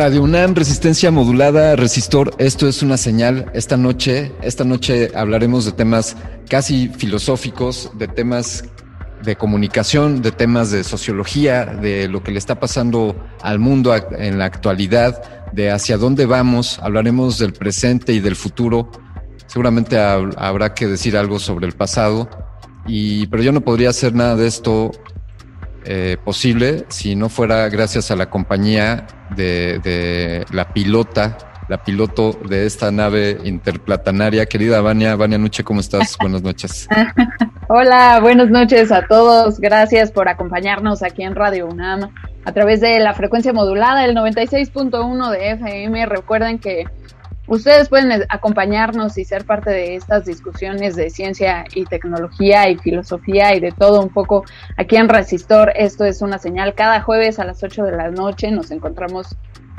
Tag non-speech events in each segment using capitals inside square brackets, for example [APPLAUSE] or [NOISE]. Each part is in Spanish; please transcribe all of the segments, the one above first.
Radio UNAM, resistencia modulada, resistor, esto es una señal. Esta noche, esta noche hablaremos de temas casi filosóficos, de temas de comunicación, de temas de sociología, de lo que le está pasando al mundo en la actualidad, de hacia dónde vamos, hablaremos del presente y del futuro. Seguramente habrá que decir algo sobre el pasado, y, pero yo no podría hacer nada de esto eh, posible si no fuera gracias a la compañía de, la pilota, la piloto de esta nave interplatanaria. Querida Vania, Vania Nuche, ¿cómo estás? [LAUGHS] Buenas noches. Hola, buenas noches a todos. Gracias por acompañarnos aquí en Radio UNAM a través de la frecuencia modulada, el 96.1 de FM. Recuerden que Ustedes pueden acompañarnos y ser parte de estas discusiones de ciencia y tecnología y filosofía y de todo un poco aquí en Resistor. Esto es una señal. Cada jueves a las 8 de la noche nos encontramos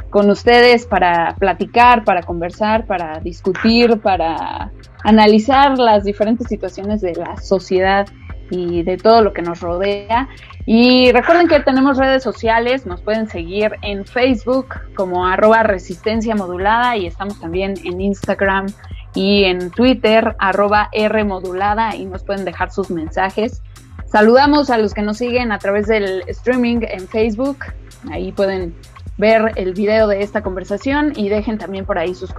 con ustedes para platicar, para conversar, para discutir, para analizar las diferentes situaciones de la sociedad y de todo lo que nos rodea. Y recuerden que tenemos redes sociales, nos pueden seguir en Facebook como arroba resistencia modulada y estamos también en Instagram y en Twitter arroba R modulada y nos pueden dejar sus mensajes. Saludamos a los que nos siguen a través del streaming en Facebook, ahí pueden ver el video de esta conversación y dejen también por ahí sus,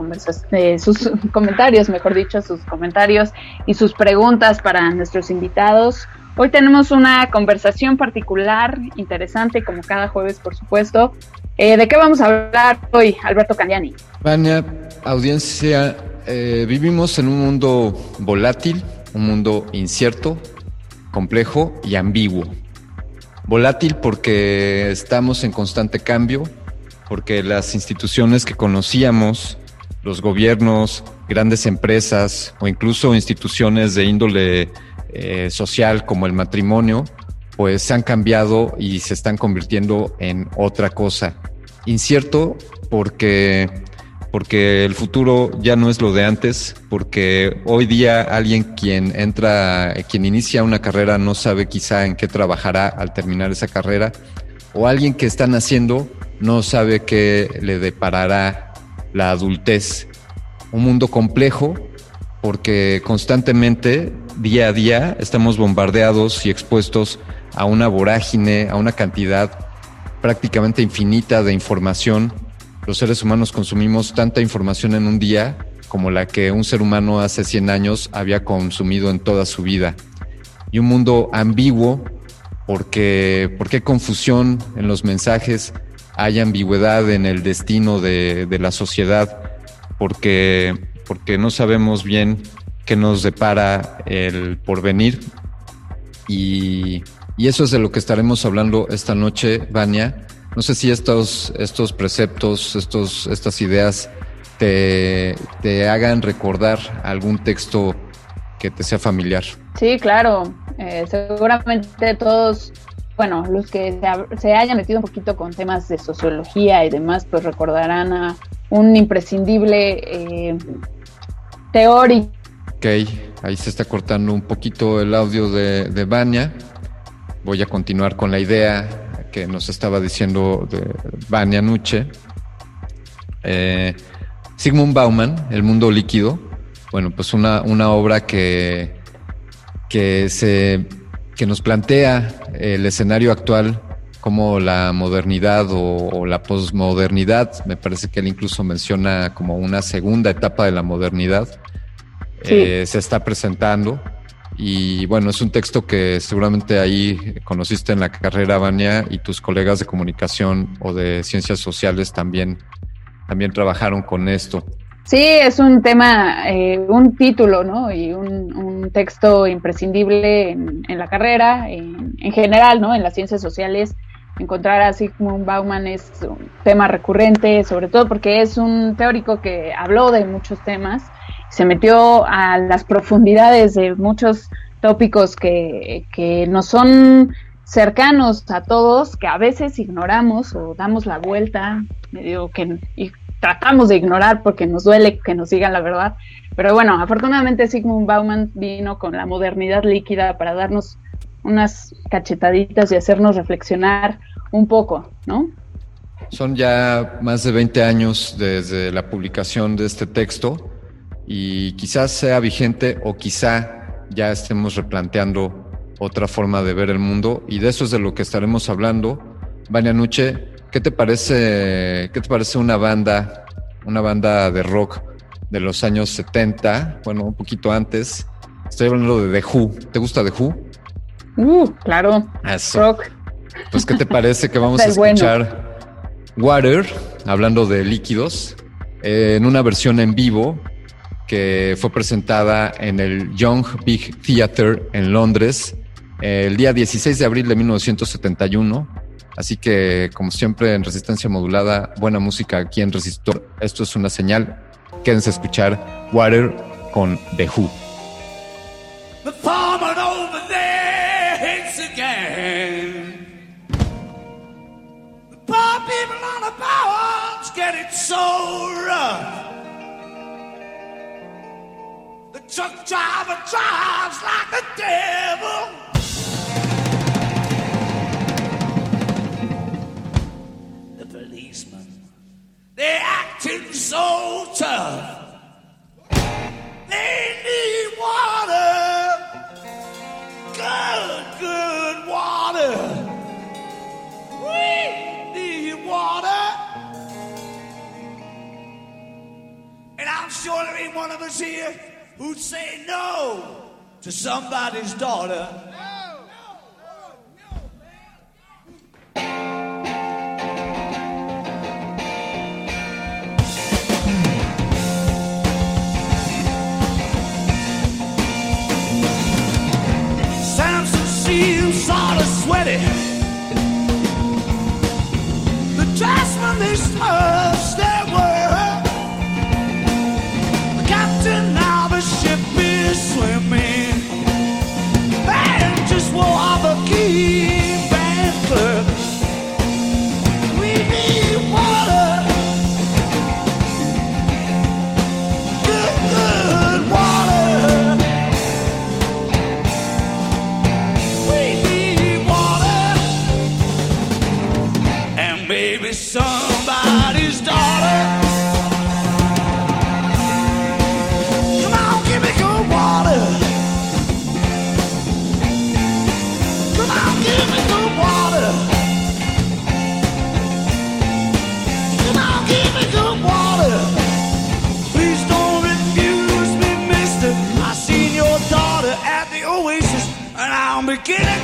eh, sus [LAUGHS] comentarios, mejor dicho, sus comentarios y sus preguntas para nuestros invitados. Hoy tenemos una conversación particular, interesante, como cada jueves, por supuesto. Eh, ¿De qué vamos a hablar hoy, Alberto Candiani? Vania, audiencia, eh, vivimos en un mundo volátil, un mundo incierto, complejo y ambiguo. Volátil porque estamos en constante cambio, porque las instituciones que conocíamos, los gobiernos, grandes empresas o incluso instituciones de índole eh, social como el matrimonio, pues se han cambiado y se están convirtiendo en otra cosa. Incierto porque, porque el futuro ya no es lo de antes, porque hoy día alguien quien entra, quien inicia una carrera no sabe quizá en qué trabajará al terminar esa carrera, o alguien que está naciendo no sabe qué le deparará la adultez. Un mundo complejo porque constantemente, día a día, estamos bombardeados y expuestos a una vorágine, a una cantidad prácticamente infinita de información. Los seres humanos consumimos tanta información en un día como la que un ser humano hace 100 años había consumido en toda su vida. y un mundo ambiguo porque, porque hay confusión en los mensajes, hay ambigüedad en el destino de, de la sociedad, porque, porque no sabemos bien qué nos depara el porvenir. Y, y eso es de lo que estaremos hablando esta noche, Vania. No sé si estos, estos preceptos, estos, estas ideas te, te hagan recordar algún texto que te sea familiar. Sí, claro. Eh, seguramente todos, bueno, los que se, hayan metido un poquito con temas de sociología y demás, pues recordarán a un imprescindible eh, teórico. Ok, ahí se está cortando un poquito el audio de, de Vania. Voy a continuar con la idea que nos estaba diciendo de Vania Nuche. Eh, Sigmund Bauman, El mundo líquido, bueno, pues una, una obra que, que, se, que nos plantea el escenario actual como la modernidad o, la posmodernidad, me parece que él incluso menciona como una segunda etapa de la modernidad, eh, se está presentando. Y bueno, es un texto que seguramente ahí conociste en la carrera, Vania, y tus colegas de comunicación o de ciencias sociales también, también trabajaron con esto. Sí, es un tema, eh, un título, ¿no? Y un, un texto imprescindible en, en la carrera, en, en, general, ¿no? En las ciencias sociales. Encontrar a Sigmund Bauman es un tema recurrente, sobre todo porque es un teórico que habló de muchos temas, se metió a las profundidades de muchos tópicos que, que nos son cercanos a todos, que a veces ignoramos o damos la vuelta, medio que tratamos de ignorar porque nos duele que nos digan la verdad. Pero bueno, afortunadamente Sigmund Bauman vino con la modernidad líquida para darnos unas cachetaditas y hacernos reflexionar un poco, ¿no? Son ya más de 20 años desde la publicación de este texto y quizás sea vigente o quizá ya estemos replanteando otra forma de ver el mundo y de eso es de lo que estaremos hablando. Vania Nuche, ¿Qué te parece, qué te parece una banda, una banda de rock de los años 70? Bueno, un poquito antes. Estoy hablando de The Who. ¿Te gusta The Who? Uh, claro. Rock. Pues, ¿qué te parece que vamos a [LAUGHS] escuchar Water, hablando de líquidos, en una versión en vivo que fue presentada en el Young Big Theatre en Londres el día 16 de abril de 1971 Así que, como siempre, en resistencia modulada, buena música aquí en Resistor. Esto es una señal. Quédense a escuchar Water con The Who. The farmer over there hates again. The poor people on the powers get it so rough. The truck driver drives like the devil. They're acting so tough. They need water. Good, good water. We need water. And I'm sure there ain't one of us here who'd say no to somebody's daughter. Sweaty. The dressmen, they smudged their work. The captain of the ship is swimming. And just wore off a key band clerk. We need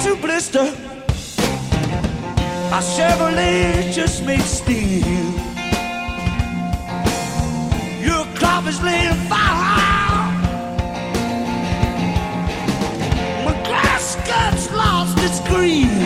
to blister. My Chevrolet just made steel. Your crop is laying fire. My glass guts lost its green.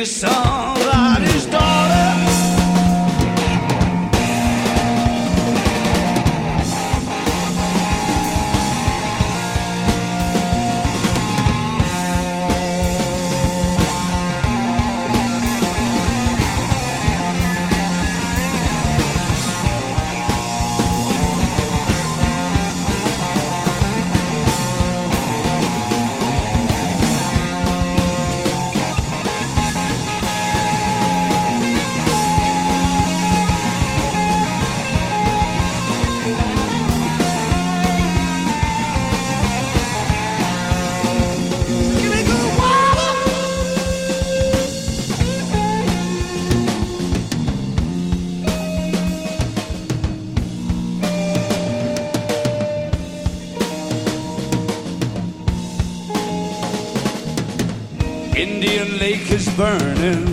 new song. burning.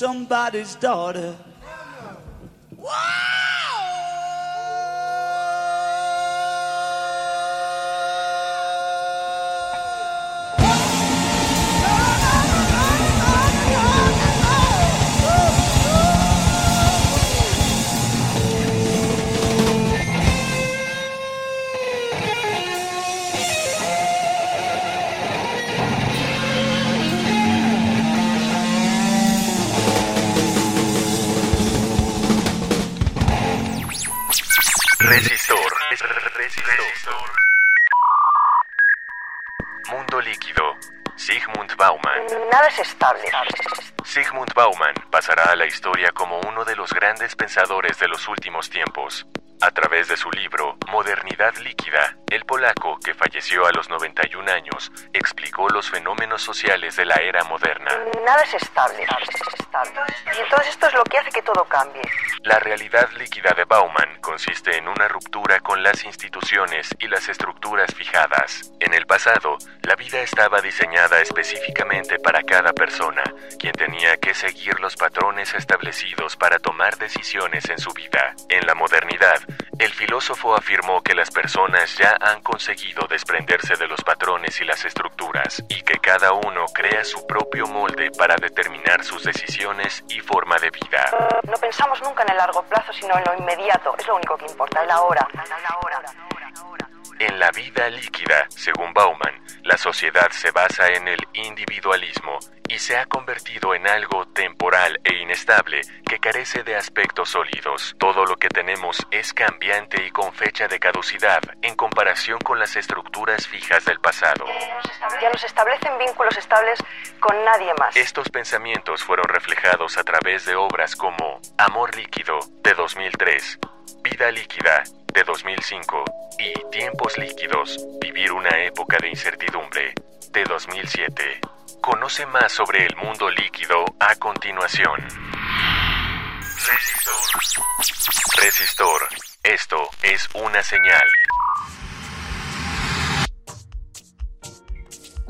somebody's daughter. La era moderna. Nada es estable. Y entonces esto es lo que hace que todo cambie. La realidad líquida de Bauman consiste en una ruptura con las instituciones y las estructuras fijadas. En el pasado, la vida estaba diseñada específicamente para cada persona, quien tenía que seguir los patrones establecidos para tomar decisiones en su vida. En la modernidad, el filósofo afirmó que las personas ya han conseguido desprenderse de los patrones y las estructuras, y que cada uno crea su propio molde para determinar sus decisiones y forma de vida. No pensamos nunca en el largo plazo, sino en lo inmediato. Es lo único que importa, el ahora. En la vida líquida, según Bauman, la sociedad se basa en el individualismo y se ha convertido en algo temporal e inestable que carece de aspectos sólidos. Todo lo que tenemos es cambiante y con fecha de caducidad en comparación con las estructuras fijas del pasado. Ya nos establecen vínculos estables con nadie más. Estos pensamientos fueron reflejados a través de obras como Amor líquido de 2003, Vida líquida de 2005 y Tiempos líquidos, Vivir una época de incertidumbre de 2007. Conoce más sobre el mundo líquido a continuación. Resistor. Resistor. Esto es una señal.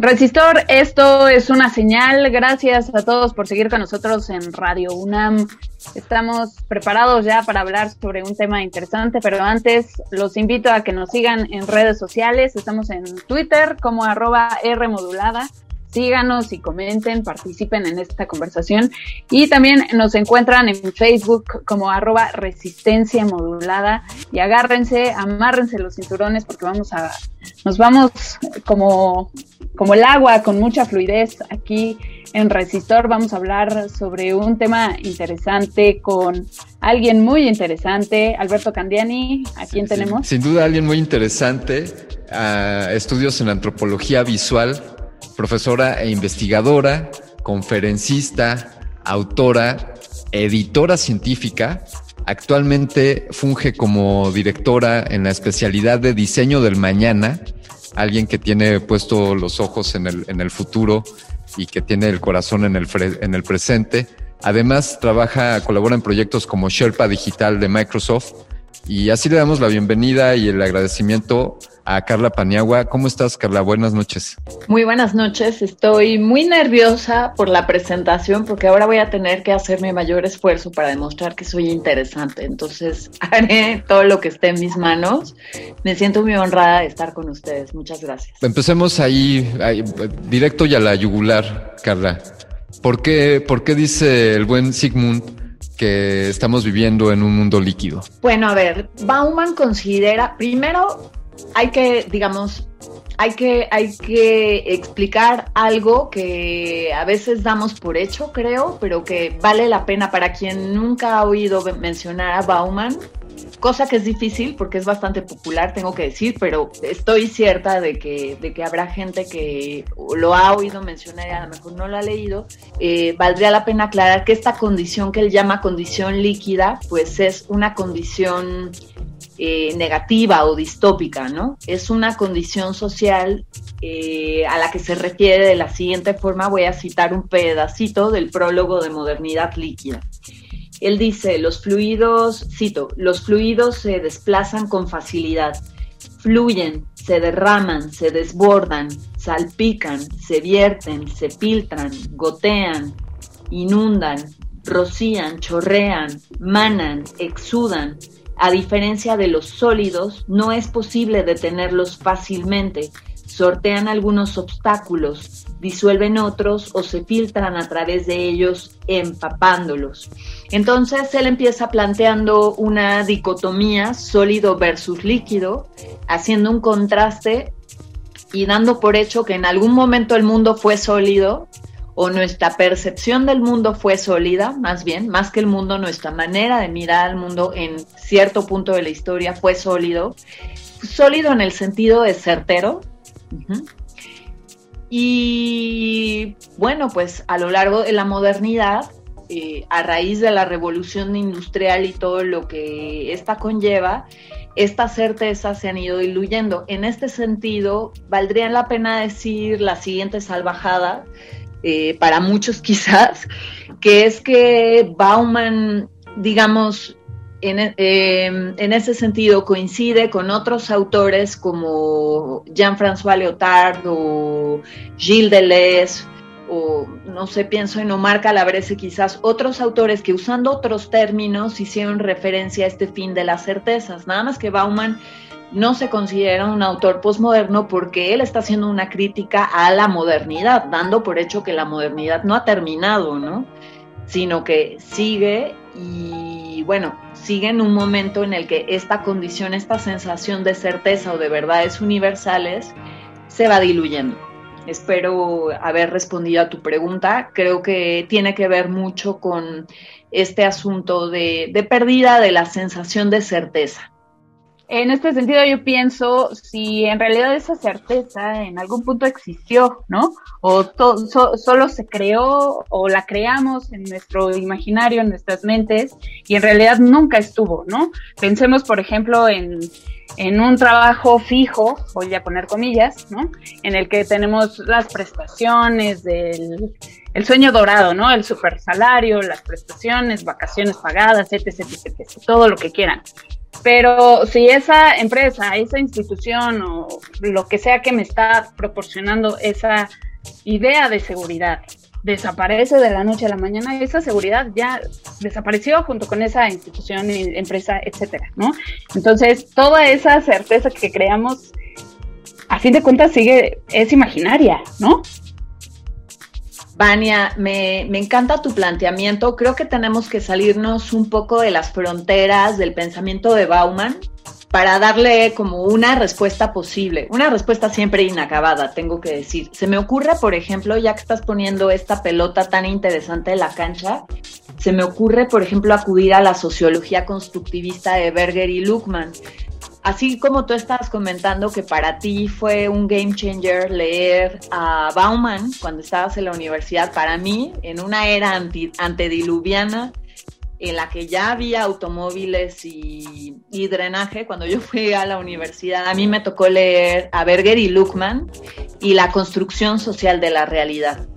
Resistor, esto es una señal. Gracias a todos por seguir con nosotros en Radio UNAM. Estamos preparados ya para hablar sobre un tema interesante, pero antes los invito a que nos sigan en redes sociales. Estamos en Twitter como arroba Rmodulada. Síganos y comenten, participen en esta conversación. Y también nos encuentran en Facebook como arroba resistencia modulada. Y agárrense, amárrense los cinturones porque vamos a, nos vamos como, como el agua, con mucha fluidez aquí en Resistor. Vamos a hablar sobre un tema interesante con alguien muy interesante, Alberto Candiani. ¿A quién Sí, tenemos? Sin duda, alguien muy interesante. ah, estudios en antropología visual, profesora e investigadora, conferencista, autora, editora científica. Actualmente funge como directora en la especialidad de diseño del mañana. Alguien que tiene puesto los ojos en el, en el futuro y que tiene el corazón en el, en el presente. Además, trabaja, colabora en proyectos como Sherpa Digital de Microsoft. Y así le damos la bienvenida y el agradecimiento a Carla Paniagua. ¿Cómo estás, Carla? Buenas noches. Muy buenas noches. Estoy muy nerviosa por la presentación porque ahora voy a tener que hacer mi mayor esfuerzo para demostrar que soy interesante. Entonces [LAUGHS] haré todo lo que esté en mis manos. Me siento muy honrada de estar con ustedes. Muchas gracias. Empecemos ahí, ahí, directo y a la yugular, Carla. ¿Por qué, ¿Por qué dice el buen Sigmund que estamos viviendo en un mundo líquido? Bueno, a ver, Bauman considera, primero hay que, digamos, hay que, hay que explicar algo que a veces damos por hecho, creo, pero que vale la pena para quien nunca ha oído mencionar a Bauman, cosa que es difícil porque es bastante popular, tengo que decir, pero estoy cierta de que, de que habrá gente que lo ha oído mencionar y a lo mejor no lo ha leído. Eh, valdría la pena aclarar que esta condición que él llama condición líquida, pues es una condición eh, negativa o distópica, ¿no? Es una condición social eh, a la que se refiere de la siguiente forma. Voy a citar un pedacito del prólogo de Modernidad Líquida. Él dice, los fluidos, cito, los fluidos se desplazan con facilidad, fluyen, se derraman, se desbordan, salpican, se vierten, se filtran, gotean, inundan, rocían, chorrean, manan, exudan. A diferencia de los sólidos, no es posible detenerlos fácilmente. Sortean algunos obstáculos, disuelven otros o se filtran a través de ellos empapándolos. Entonces él empieza planteando una dicotomía sólido versus líquido, haciendo un contraste y dando por hecho que en algún momento el mundo fue sólido o nuestra percepción del mundo fue sólida, más bien, más que el mundo, nuestra manera de mirar al mundo en cierto punto de la historia fue sólido, sólido en el sentido de certero. Y bueno, pues a lo largo de la modernidad eh, a raíz de la revolución industrial y todo lo que esta conlleva, estas certezas se han ido diluyendo. En este sentido, valdría la pena decir la siguiente salvajada, eh, para muchos [LAUGHS] quizás, que es que Bauman, digamos, en, em, en, ese sentido coincide con otros autores como Jean-François Lyotard o Gilles Deleuze o no sé, pienso en Omar Calabrese, quizás otros autores que usando otros términos hicieron referencia a este fin de las certezas. Nada más que Bauman no se considera un autor posmoderno porque él está haciendo una crítica a la modernidad, dando por hecho que la modernidad no ha terminado, ¿no? Sino que sigue y bueno, sigue en un momento en el que esta condición, esta sensación de certeza o de verdades universales se va diluyendo. Espero haber respondido a tu pregunta. Creo que tiene que ver mucho con este asunto de, de pérdida de la sensación de certeza. En este sentido yo pienso si en realidad esa certeza en algún punto existió, ¿no? O solo se creó o la creamos en nuestro imaginario, en nuestras mentes, y en realidad nunca estuvo, ¿no? Pensemos, por ejemplo, en, en un trabajo fijo, voy a poner comillas, ¿no? En el que tenemos las prestaciones del el sueño dorado, ¿no? El super salario, las prestaciones, vacaciones pagadas, etc, etc, todo lo que quieran. Pero si esa empresa, esa institución o lo que sea que me está proporcionando esa idea de seguridad desaparece de la noche a la mañana, esa seguridad ya desapareció junto con esa institución, empresa, etcétera, ¿no? Entonces, toda esa certeza que creamos, a fin de cuentas, sigue, es imaginaria, ¿no? Vania, me, me, encanta tu planteamiento. Creo que tenemos que salirnos un poco de las fronteras del pensamiento de Bauman para darle como una respuesta posible, una respuesta siempre inacabada, tengo que decir. Se me ocurre, por ejemplo, ya que estás poniendo esta pelota tan interesante en la cancha, se me ocurre, por ejemplo, acudir a la sociología constructivista de Berger y Luckman así como tú estabas comentando que para ti fue un game changer leer a Bauman cuando estabas en la universidad, para mí, en una era antediluviana, en la que ya había automóviles y, drenaje, cuando yo fui a la universidad, a mí me tocó leer a Berger y Luckman y la construcción social de la realidad.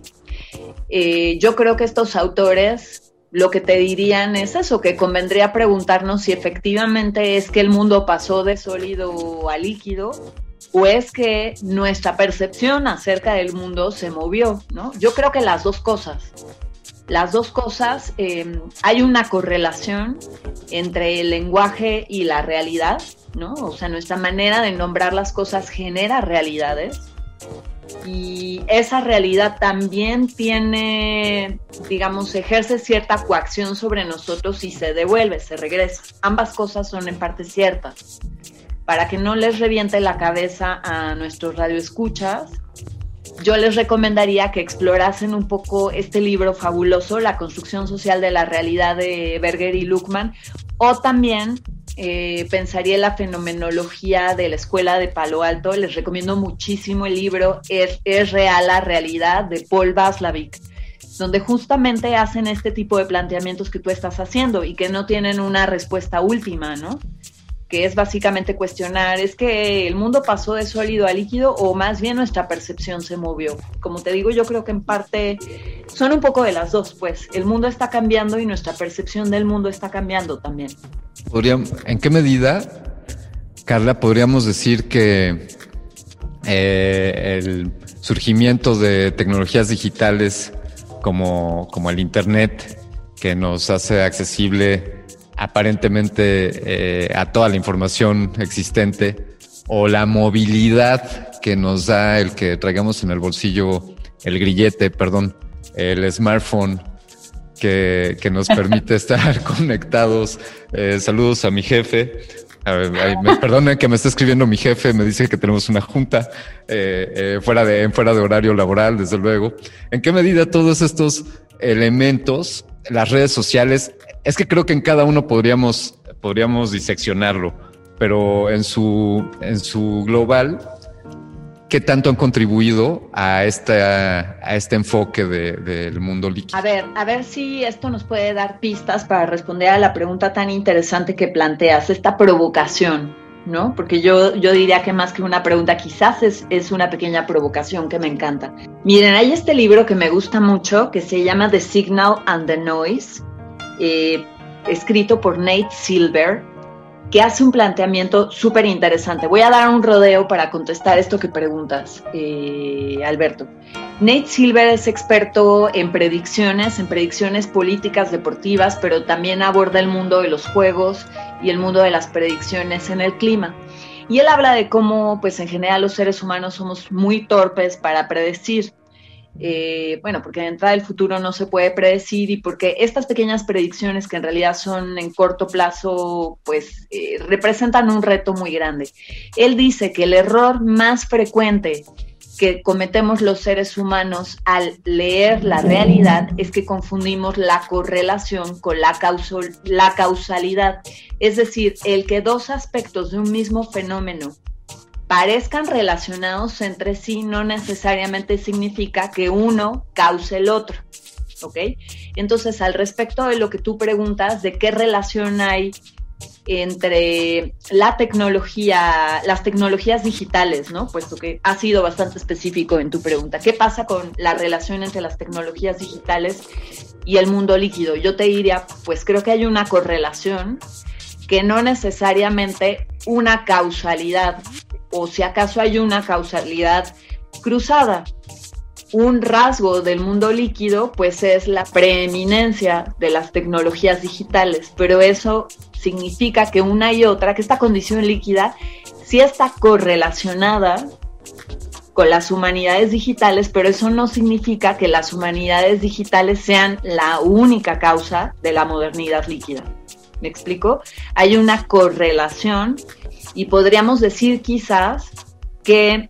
Eh, yo creo que estos autores lo que te dirían es eso, que convendría preguntarnos si efectivamente es que el mundo pasó de sólido a líquido o es que nuestra percepción acerca del mundo se movió, ¿no? Yo creo que las dos cosas. Las dos cosas, em, hay una correlación entre el lenguaje y la realidad, ¿no? O sea, nuestra manera de nombrar las cosas genera realidades y esa realidad también tiene, digamos, ejerce cierta coacción sobre nosotros y se devuelve, se regresa. Ambas cosas son en parte ciertas. Para que no les reviente la cabeza a nuestros radioescuchas, yo les recomendaría que explorasen un poco este libro fabuloso, La construcción social de la realidad de Berger y Luckman, o también eh, pensaría en la fenomenología de la escuela de Palo Alto. Les recomiendo muchísimo el libro Es, es real la realidad de Paul Vaslavik, donde justamente hacen este tipo de planteamientos que tú estás haciendo y que no tienen una respuesta última, ¿no? Que es básicamente cuestionar, ¿es que el mundo pasó de sólido a líquido o más bien nuestra percepción se movió? Como te digo, yo creo que en parte son un poco de las dos, pues el mundo está cambiando y nuestra percepción del mundo está cambiando también. ¿En qué medida, Carla, podríamos decir que eh, el surgimiento de tecnologías digitales como, como el Internet, que nos hace accesible aparentemente eh, a toda la información existente o la movilidad que nos da el que traigamos en el bolsillo el grillete, perdón, el smartphone que, que nos permite [LAUGHS] estar conectados. Eh, saludos a mi jefe. me, perdonen que me está escribiendo mi jefe, me dice que tenemos una junta eh, fuera, de, fuera de horario laboral, desde luego. ¿En qué medida todos estos elementos, las redes sociales, es que creo que en cada uno podríamos, podríamos diseccionarlo, pero en su, en su global, ¿qué tanto han contribuido a, esta, a este enfoque de- del mundo líquido? A ver, a ver si esto nos puede dar pistas para responder a la pregunta tan interesante que planteas, esta provocación, ¿no? Porque yo, yo diría que más que una pregunta, quizás es, es una pequeña provocación que me encanta. Miren, hay este libro que me gusta mucho que se llama The Signal and the Noise, eh, escrito por Nate Silver, que hace un planteamiento súper interesante. Voy a dar un rodeo para contestar esto que preguntas, eh, Alberto. Nate Silver es experto en predicciones, en predicciones políticas, deportivas, pero también aborda el mundo de los juegos y el mundo de las predicciones en el clima. Y él habla de cómo, pues en general, los seres humanos somos muy torpes para predecir. Eh, bueno, porque de entrada el futuro no se puede predecir y porque estas pequeñas predicciones que en realidad son en corto plazo, pues eh, representan un reto muy grande. Él dice que el error más frecuente que cometemos los seres humanos al leer la realidad es que confundimos la correlación con la, causal- la causalidad. Es decir, el que dos aspectos de un mismo fenómeno parezcan relacionados entre sí no necesariamente significa que uno cause el otro. ¿Ok? Entonces, al respecto de lo que tú preguntas, de qué relación hay entre la tecnología, las tecnologías digitales, ¿no? Puesto que ha sido bastante específico en tu pregunta. ¿Qué pasa con la relación entre las tecnologías digitales y el mundo líquido? Yo te diría, pues creo que hay una correlación que no necesariamente una causalidad, o si acaso hay una causalidad cruzada. Un rasgo del mundo líquido, pues es la preeminencia de las tecnologías digitales, pero eso significa que una y otra, que esta condición líquida sí está correlacionada con las humanidades digitales, pero eso no significa que las humanidades digitales sean la única causa de la modernidad líquida. ¿Me explico? Hay una correlación y podríamos decir quizás que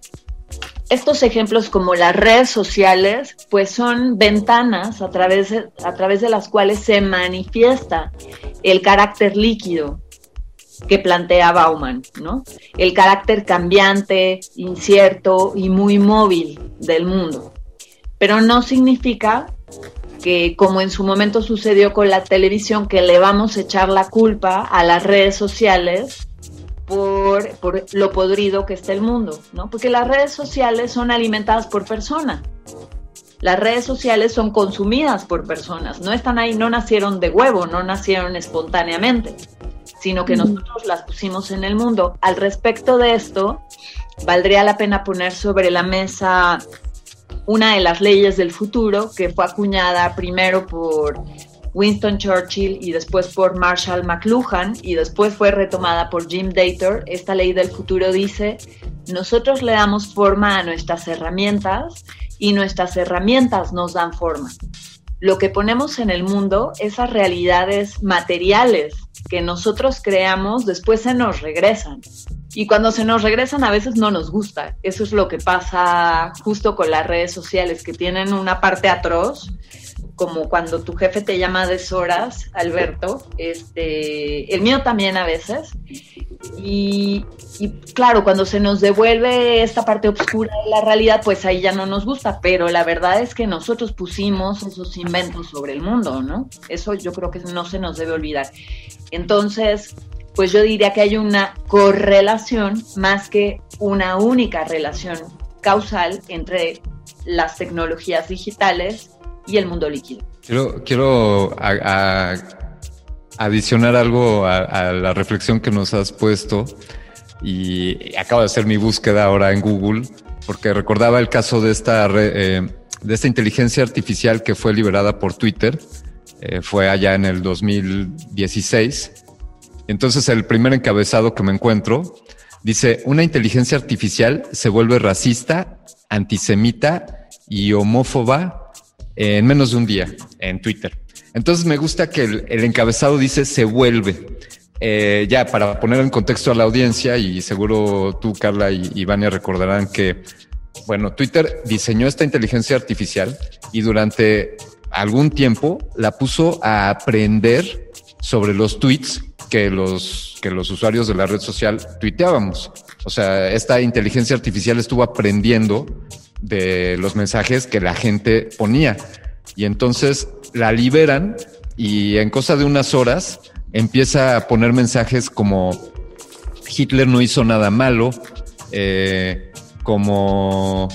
estos ejemplos como las redes sociales, pues son ventanas a través de, a través de las cuales se manifiesta el carácter líquido que plantea Bauman, ¿no? El carácter cambiante, incierto y muy móvil del mundo. Pero no significa que, como en su momento sucedió con la televisión, que le vamos a echar la culpa a las redes sociales por, por lo podrido que está el mundo, ¿no? Porque las redes sociales son alimentadas por personas. Las redes sociales son consumidas por personas, no están ahí, no nacieron de huevo, no nacieron espontáneamente, sino que nosotros las pusimos en el mundo. Al respecto de esto, valdría la pena poner sobre la mesa una de las leyes del futuro que fue acuñada primero por Winston Churchill y después por Marshall McLuhan y después fue retomada por Jim Dator. Esta ley del futuro dice, nosotros le damos forma a nuestras herramientas y nuestras herramientas nos dan forma. Lo que ponemos en el mundo, esas realidades materiales que nosotros creamos, después se nos regresan. Y cuando se nos regresan a veces no nos gusta. Eso es lo que pasa justo con las redes sociales, que tienen una parte atroz, como cuando tu jefe te llama a deshoras, Alberto. Este, el mío también a veces. Y, y claro, cuando se nos devuelve esta parte oscura de la realidad, pues ahí ya no nos gusta. Pero la verdad es que nosotros pusimos esos inventos sobre el mundo, ¿no? Eso yo creo que no se nos debe olvidar. Entonces, pues yo diría que hay una correlación más que una única relación causal entre las tecnologías digitales y el mundo líquido. Quiero, quiero adicionar algo a, la reflexión que nos has puesto y acabo de hacer mi búsqueda ahora en Google porque recordaba el caso de esta, eh, de esta inteligencia artificial que fue liberada por Twitter. Eh, fue allá en el 2016. Entonces el primer encabezado que me encuentro dice, una inteligencia artificial se vuelve racista, antisemita y homófoba en menos de un día en Twitter. Entonces me gusta que el, encabezado dice se vuelve. Eh, ya, para poner en contexto a la audiencia, y seguro tú, Carla y, y Vania recordarán que, bueno, Twitter diseñó esta inteligencia artificial y durante algún tiempo la puso a aprender sobre los tweets que los, que los usuarios de la red social tuiteábamos. O sea, esta inteligencia artificial estuvo aprendiendo de los mensajes que la gente ponía. Y entonces la liberan y en cosa de unas horas empieza a poner mensajes como Hitler no hizo nada malo, eh, como,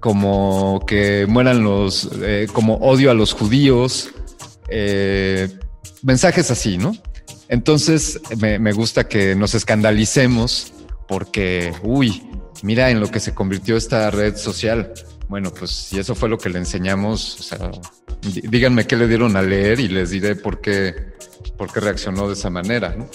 como que mueran los, eh, como odio a los judíos, eh, mensajes así, ¿no? Entonces me, me gusta que nos escandalicemos porque, uy, mira en lo que se convirtió esta red social. Bueno, pues si eso fue lo que le enseñamos, o sea, díganme qué le dieron a leer y les diré por qué, por qué reaccionó de esa manera, ¿no?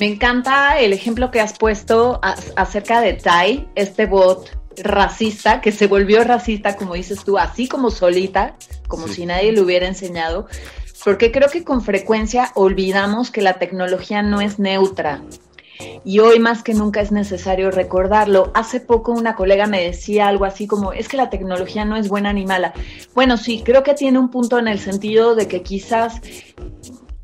Me encanta el ejemplo que has puesto acerca de Tai, este bot racista que se volvió racista, como dices tú, así como solita, como si nadie le hubiera enseñado, porque creo que con frecuencia olvidamos que la tecnología no es neutra. Y hoy más que nunca es necesario recordarlo. Hace poco una colega me decía algo así como, es que la tecnología no es buena ni mala. Bueno, sí, creo que tiene un punto en el sentido de que quizás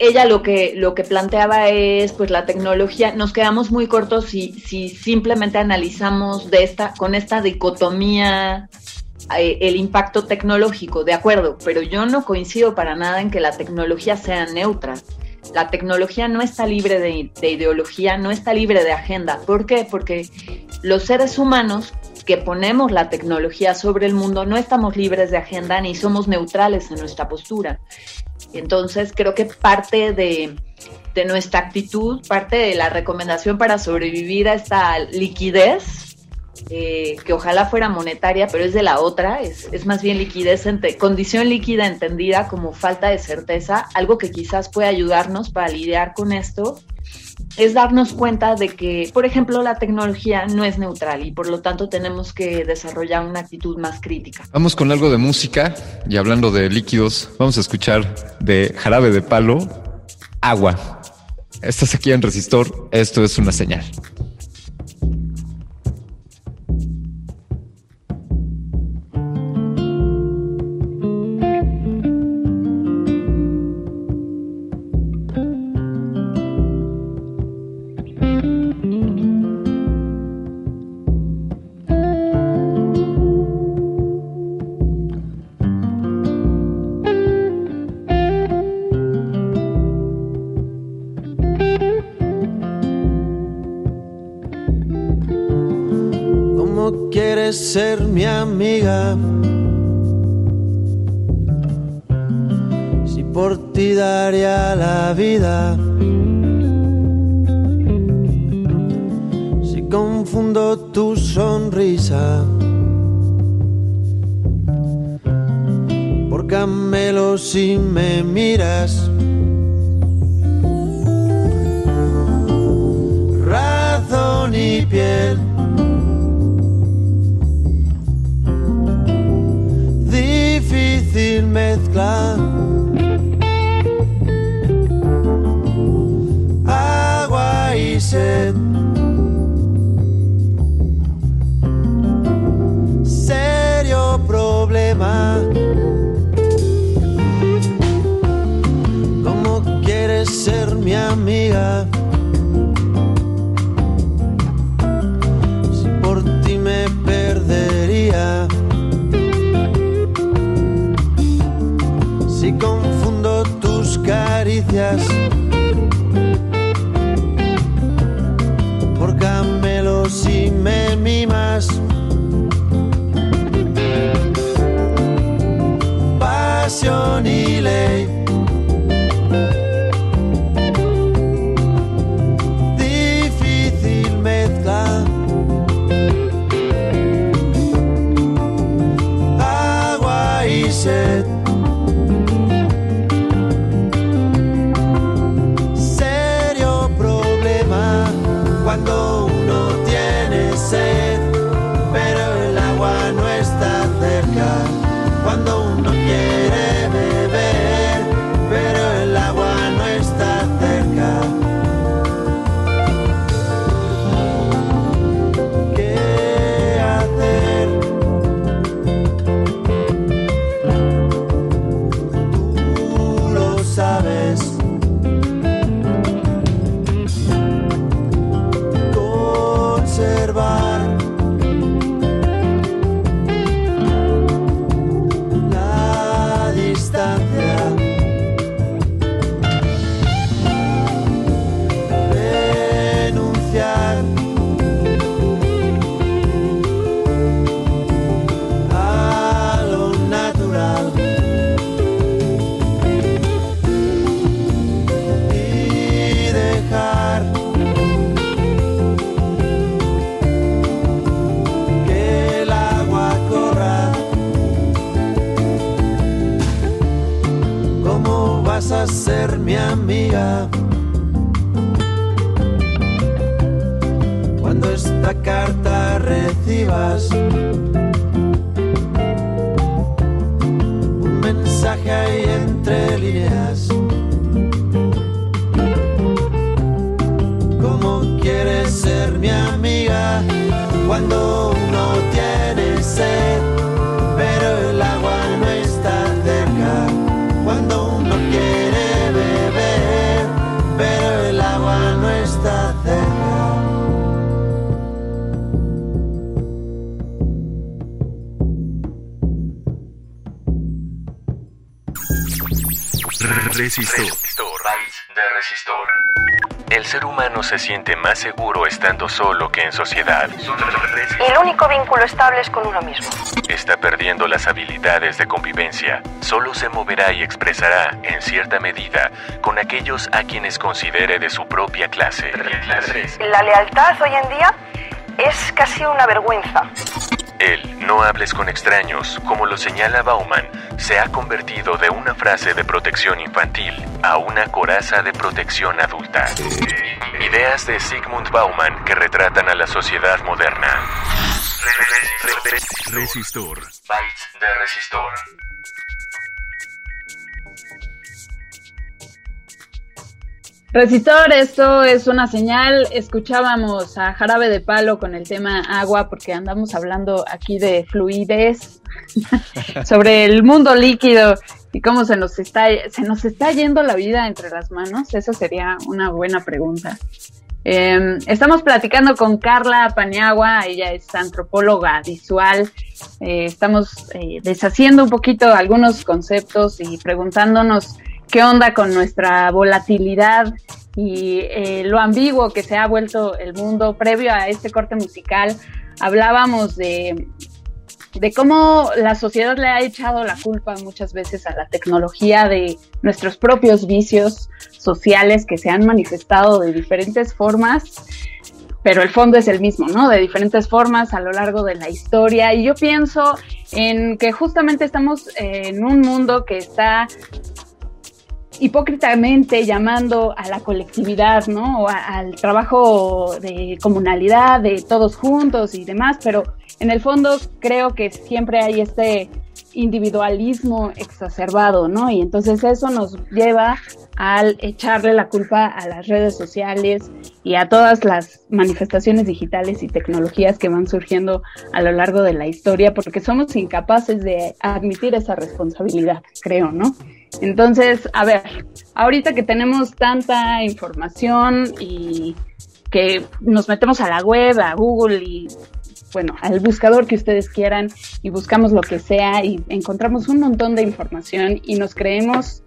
ella lo que, lo que planteaba es, pues la tecnología, nos quedamos muy cortos si, si simplemente analizamos de esta, con esta dicotomía eh, el impacto tecnológico, de acuerdo, pero yo no coincido para nada en que la tecnología sea neutra. La tecnología no está libre de, de ideología, no está libre de agenda. ¿Por qué? Porque los seres humanos que ponemos la tecnología sobre el mundo no estamos libres de agenda ni somos neutrales en nuestra postura. Entonces creo que parte de nuestra actitud, parte de la recomendación para sobrevivir a esta liquidez, eh, que ojalá fuera monetaria, pero es de la otra, es, es más bien liquidez, condición líquida entendida como falta de certeza, algo que quizás puede ayudarnos para lidiar con esto, es darnos cuenta de que, por ejemplo, la tecnología no es neutral y por lo tanto tenemos que desarrollar una actitud más crítica. Vamos con algo de música y hablando de líquidos, vamos a escuchar de jarabe de palo, agua. Estás aquí en Resistor, esto es una señal. Por camelo si me miras. Razón y piel mezcla. Agua Resistor. de Resistor. El ser humano se siente más seguro estando solo que en sociedad. Y el único vínculo estable es con uno mismo. Está perdiendo las habilidades de convivencia. Solo se moverá y expresará, en cierta medida, con aquellos a quienes considere de su propia clase. La lealtad hoy en día es casi una vergüenza. No hables con extraños, como lo señala Bauman, se ha convertido de una frase de protección infantil a una coraza de protección adulta. Ideas de Sigmund Bauman que retratan a la sociedad moderna. Resistor. Bytes de resistor. Resistor, esto es una señal. Escuchábamos a Jarabe de Palo con el tema agua porque andamos hablando aquí de fluidez, [LAUGHS] sobre el mundo líquido y cómo se nos está se nos está yendo la vida entre las manos. Esa sería una buena pregunta. Em, estamos platicando con Carla Paniagua, ella es antropóloga visual. Eh, estamos eh, deshaciendo un poquito algunos conceptos y preguntándonos qué onda con nuestra volatilidad y eh, lo ambiguo que se ha vuelto el mundo. Previo a este corte musical hablábamos de, de cómo la sociedad le ha echado la culpa muchas veces a la tecnología de nuestros propios vicios sociales que se han manifestado de diferentes formas pero el fondo es el mismo, ¿no? De diferentes formas a lo largo de la historia. Y yo pienso en que justamente estamos en un mundo que está hipócritamente llamando a la colectividad, ¿no? O al trabajo de comunalidad, de todos juntos y demás, pero en el fondo creo que siempre hay este individualismo exacerbado, ¿no? Y entonces eso nos lleva al echarle la culpa a las redes sociales y a todas las manifestaciones digitales y tecnologías que van surgiendo a lo largo de la historia, porque somos incapaces de admitir esa responsabilidad, creo, ¿no? Entonces, a ver, ahorita que tenemos tanta información y que nos metemos a la web, a Google y bueno, al buscador que ustedes quieran y buscamos lo que sea y encontramos un montón de información y nos creemos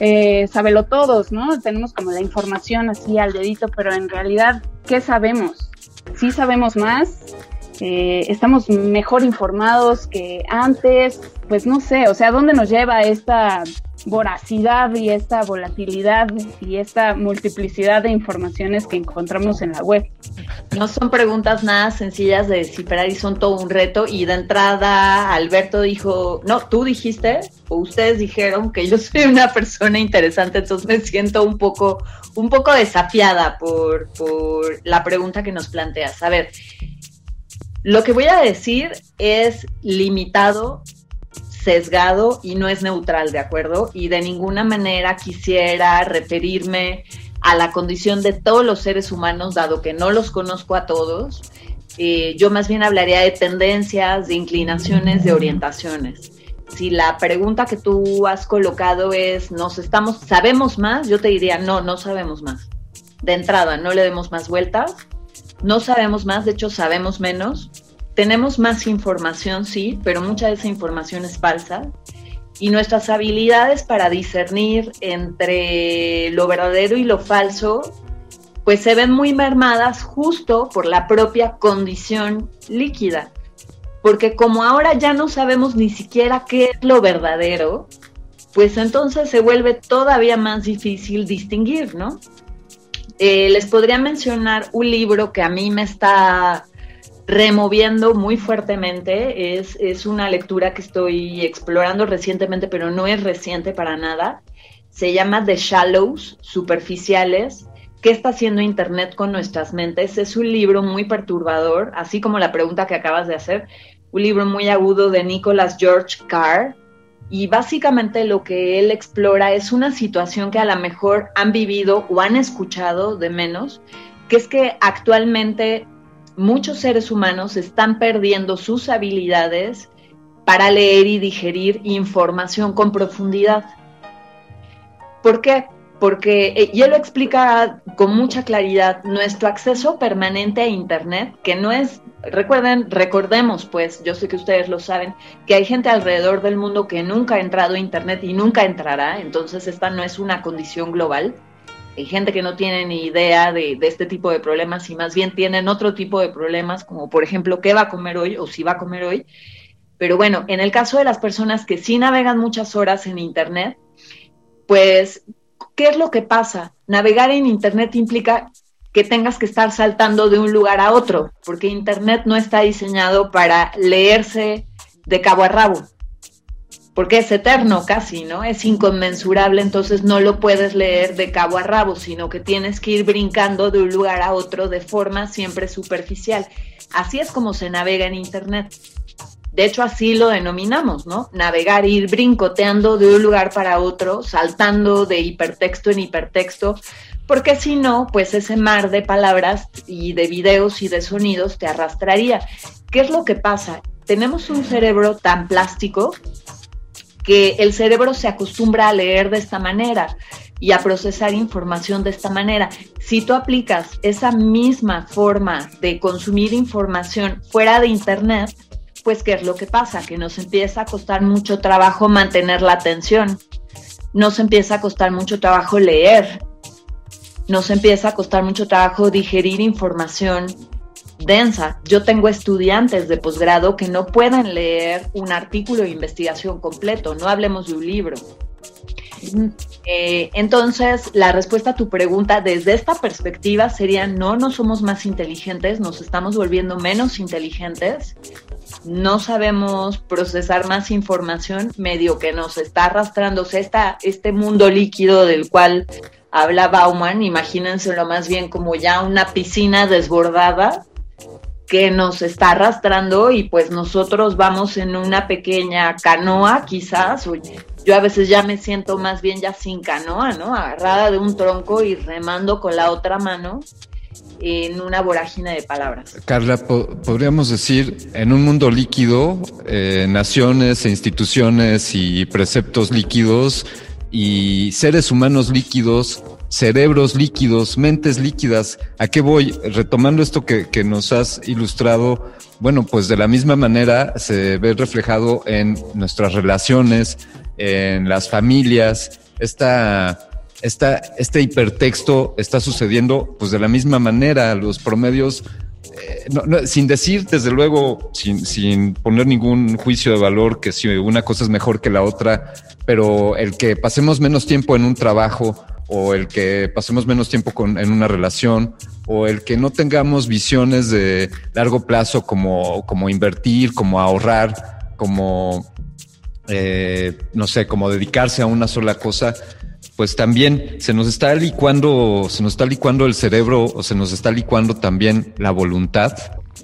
eh, todos, ¿no? Tenemos como la información así al dedito, pero en realidad, ¿qué sabemos? Sí sabemos más, eh, estamos mejor informados que antes, pues no sé, o sea, ¿dónde nos lleva esta voracidad y esta volatilidad y esta multiplicidad de informaciones que encontramos en la web? No son preguntas nada sencillas de descifrar y son todo un reto. Y de entrada, Alberto dijo, no, tú dijiste, o ustedes dijeron que yo soy una persona interesante, entonces me siento un poco, un poco desafiada por, por la pregunta que nos planteas. A ver, lo que voy a decir es limitado, sesgado y no es neutral, ¿de acuerdo? Y de ninguna manera quisiera referirme a la condición de todos los seres humanos, dado que no los conozco a todos. Eh, yo más bien hablaría de tendencias, de inclinaciones, de orientaciones. Si la pregunta que tú has colocado es, ¿nos estamos, sabemos más? Yo te diría, no, no sabemos más. De entrada, no le demos más vueltas no sabemos más, de hecho sabemos menos. Tenemos más información, sí, pero mucha de esa información es falsa. Y nuestras habilidades para discernir entre lo verdadero y lo falso, pues se ven muy mermadas justo por la propia condición líquida. Porque como ahora ya no sabemos ni siquiera qué es lo verdadero, pues entonces se vuelve todavía más difícil distinguir, ¿no? Eh, les podría mencionar un libro que a mí me está removiendo muy fuertemente. Es, es una lectura que estoy explorando recientemente, pero no es reciente para nada. Se llama The Shallows, Superficiales. ¿Qué está haciendo Internet con nuestras mentes? Es un libro muy perturbador, así como la pregunta que acabas de hacer. Un libro muy agudo de Nicholas George Carr, y básicamente lo que él explora es una situación que a lo mejor han vivido o han escuchado de menos, que es que actualmente muchos seres humanos están perdiendo sus habilidades para leer y digerir información con profundidad. ¿Por qué? porque, eh, y él lo explica con mucha claridad, nuestro acceso permanente a Internet, que no es, recuerden, recordemos pues, yo sé que ustedes lo saben, que hay gente alrededor del mundo que nunca ha entrado a Internet y nunca entrará, entonces esta no es una condición global. Hay gente que no tiene ni idea de, de este tipo de problemas y más bien tienen otro tipo de problemas, como por ejemplo, ¿qué va a comer hoy o si va a comer hoy? Pero bueno, en el caso de las personas que sí navegan muchas horas en Internet, pues ¿Qué es lo que pasa? Navegar en Internet implica que tengas que estar saltando de un lugar a otro, porque Internet no está diseñado para leerse de cabo a rabo, porque es eterno casi, ¿no? Es inconmensurable, entonces no lo puedes leer de cabo a rabo, sino que tienes que ir brincando de un lugar a otro de forma siempre superficial. Así es como se navega en Internet. De hecho, así lo denominamos, ¿no? Navegar, ir brincoteando de un lugar para otro, saltando de hipertexto en hipertexto, porque si no, pues ese mar de palabras y de videos y de sonidos te arrastraría. ¿Qué es lo que pasa? Tenemos un cerebro tan plástico que el cerebro se acostumbra a leer de esta manera y a procesar información de esta manera. Si tú aplicas esa misma forma de consumir información fuera de Internet, pues ¿qué es lo que pasa? Que nos empieza a costar mucho trabajo mantener la atención, nos empieza a costar mucho trabajo leer, nos empieza a costar mucho trabajo digerir información densa. Yo tengo estudiantes de posgrado que no pueden leer un artículo de investigación completo, no hablemos de un libro. Eh, entonces, la respuesta a tu pregunta desde esta perspectiva sería, no, no somos más inteligentes, nos estamos volviendo menos inteligentes, no sabemos procesar más información, medio que nos está arrastrando, o sea, este mundo líquido del cual habla Bauman, imagínenselo más bien como ya una piscina desbordada que nos está arrastrando y pues nosotros vamos en una pequeña canoa quizás, yo a veces ya me siento más bien ya sin canoa, ¿no? Agarrada de un tronco y remando con la otra mano en una vorágine de palabras. Carla, podríamos decir, en un mundo líquido, eh, naciones e instituciones y preceptos líquidos y seres humanos líquidos, cerebros líquidos, mentes líquidas. ¿A qué voy? Retomando esto que, que nos has ilustrado, bueno, pues de la misma manera se ve reflejado en nuestras relaciones, en las familias, esta este hipertexto está sucediendo pues de la misma manera, los promedios, eh, sin decir desde luego, sin, sin poner ningún juicio de valor que si una cosa es mejor que la otra, pero el que pasemos menos tiempo en un trabajo o el que pasemos menos tiempo en una relación o el que no tengamos visiones de largo plazo como, como invertir, como ahorrar, como, eh, no sé, como dedicarse a una sola cosa, pues también se nos está licuando, se nos está licuando el cerebro o se nos está licuando también la voluntad.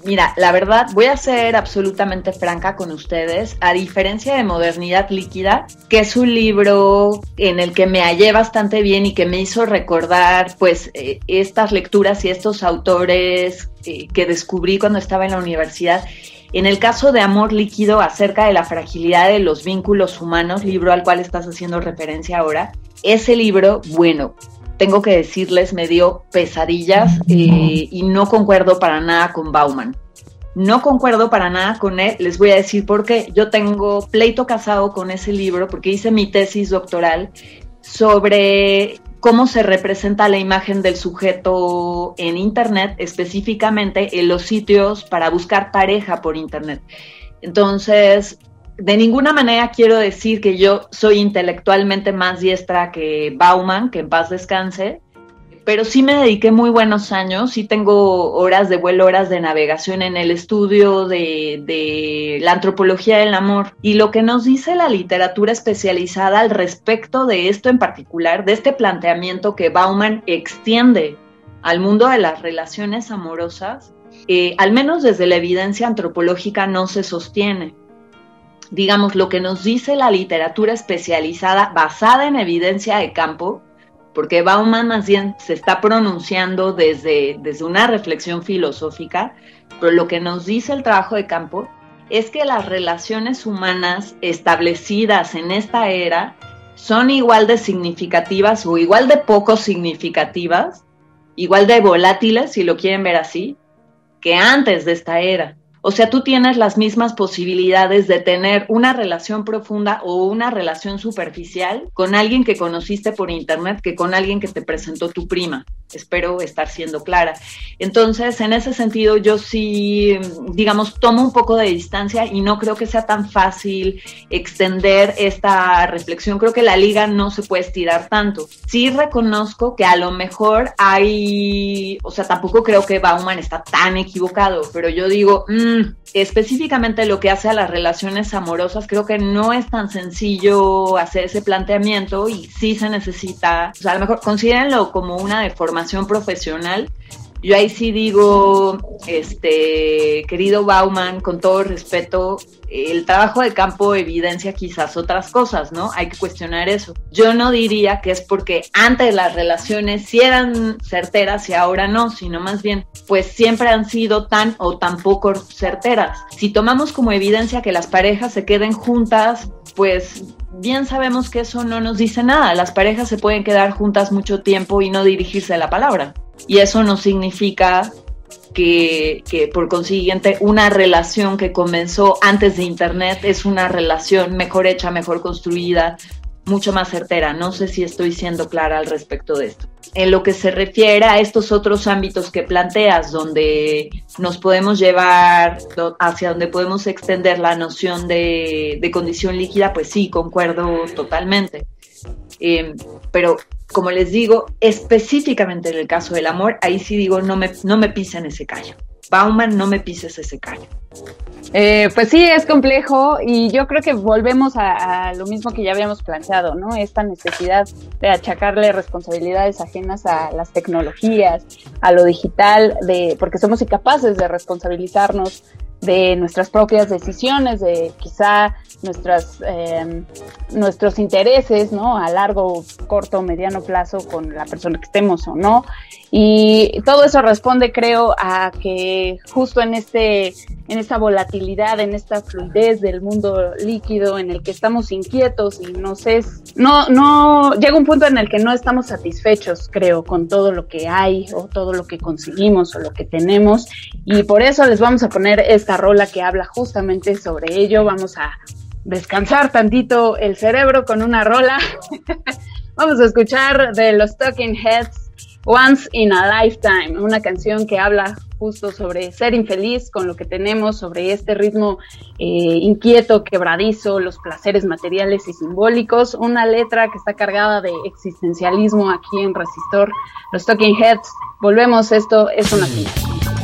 Mira, la verdad, voy a ser absolutamente franca con ustedes. A diferencia de Modernidad Líquida, que es un libro en el que me hallé bastante bien y que me hizo recordar, pues, eh, estas lecturas y estos autores eh, que descubrí cuando estaba en la universidad. En el caso de Amor Líquido, acerca de la fragilidad de los vínculos humanos, libro al cual estás haciendo referencia ahora, ese libro, bueno, tengo que decirles, me dio pesadillas eh, y no concuerdo para nada con Bauman. No concuerdo para nada con él, les voy a decir por qué. Yo tengo pleito casado con ese libro porque hice mi tesis doctoral sobre cómo se representa la imagen del sujeto en Internet, específicamente en los sitios para buscar pareja por Internet. Entonces, de ninguna manera quiero decir que yo soy intelectualmente más diestra que Bauman, que en paz descanse, pero sí me dediqué muy buenos años, sí tengo horas de vuelo, horas de navegación en el estudio de, la antropología del amor. Y lo que nos dice la literatura especializada al respecto de esto en particular, de este planteamiento que Bauman extiende al mundo de las relaciones amorosas, eh, al menos desde la evidencia antropológica no se sostiene digamos, lo que nos dice la literatura especializada basada en evidencia de campo, porque Bauman más bien se está pronunciando desde, desde una reflexión filosófica, pero lo que nos dice el trabajo de campo es que las relaciones humanas establecidas en esta era son igual de significativas o igual de poco significativas, igual de volátiles, si lo quieren ver así, que antes de esta era. O sea, tú tienes las mismas posibilidades de tener una relación profunda o una relación superficial con alguien que conociste por internet que con alguien que te presentó tu prima. Espero estar siendo clara. Entonces, en ese sentido, yo sí, digamos, tomo un poco de distancia y no creo que sea tan fácil extender esta reflexión. Creo que la liga no se puede estirar tanto. Sí reconozco que a lo mejor hay, o sea, tampoco creo que Bauman está tan equivocado, pero yo digo, mm, específicamente lo que hace a las relaciones amorosas, creo que no es tan sencillo hacer ese planteamiento y sí se necesita, o sea, a lo mejor considérenlo como una deformación profesional. Yo ahí sí digo, este, querido Bauman, con todo respeto, el trabajo de campo evidencia quizás otras cosas, ¿no? Hay que cuestionar eso. Yo no diría que es porque antes las relaciones sí eran certeras y ahora no, sino más bien, pues siempre han sido tan o tan poco certeras. Si tomamos como evidencia que las parejas se queden juntas, pues bien sabemos que eso no nos dice nada. Las parejas se pueden quedar juntas mucho tiempo y no dirigirse la palabra. Y eso no significa que, que, por consiguiente una relación que comenzó antes de Internet es una relación mejor hecha, mejor construida, mucho más certera. No sé si estoy siendo clara al respecto de esto. En lo que se refiere a estos otros ámbitos que planteas, donde nos podemos llevar hacia donde podemos extender la noción de, de condición líquida, pues sí, concuerdo totalmente. Eh, pero como les digo, específicamente en el caso del amor, ahí sí digo, no me, no me pisen ese callo. Bauman, no me pises ese callo. Eh, pues sí, es complejo y yo creo que volvemos a, a, lo mismo que ya habíamos planteado, ¿no? Esta necesidad de achacarle responsabilidades ajenas a las tecnologías, a lo digital, de, porque somos incapaces de responsabilizarnos de nuestras propias decisiones, de quizá nuestras, eh, nuestros intereses, ¿no? A largo, corto, mediano plazo con la persona que estemos o no. Y todo eso responde, creo, a que justo en este, en esta volatilidad, en esta fluidez del mundo líquido en el que estamos inquietos y no sé, no, no, llega un punto en el que no estamos satisfechos, creo, con todo lo que hay o todo lo que conseguimos o lo que tenemos. Y por eso les vamos a poner esta rola que habla justamente sobre ello. Vamos a descansar tantito el cerebro con una rola. [LAUGHS] vamos a escuchar de los Talking Heads Once in a Lifetime, una canción que habla justo sobre ser infeliz con lo que tenemos, sobre este ritmo eh, inquieto, quebradizo, los placeres materiales y simbólicos, una letra que está cargada de existencialismo aquí en Resistor, los Talking Heads. Volvemos, esto es una final.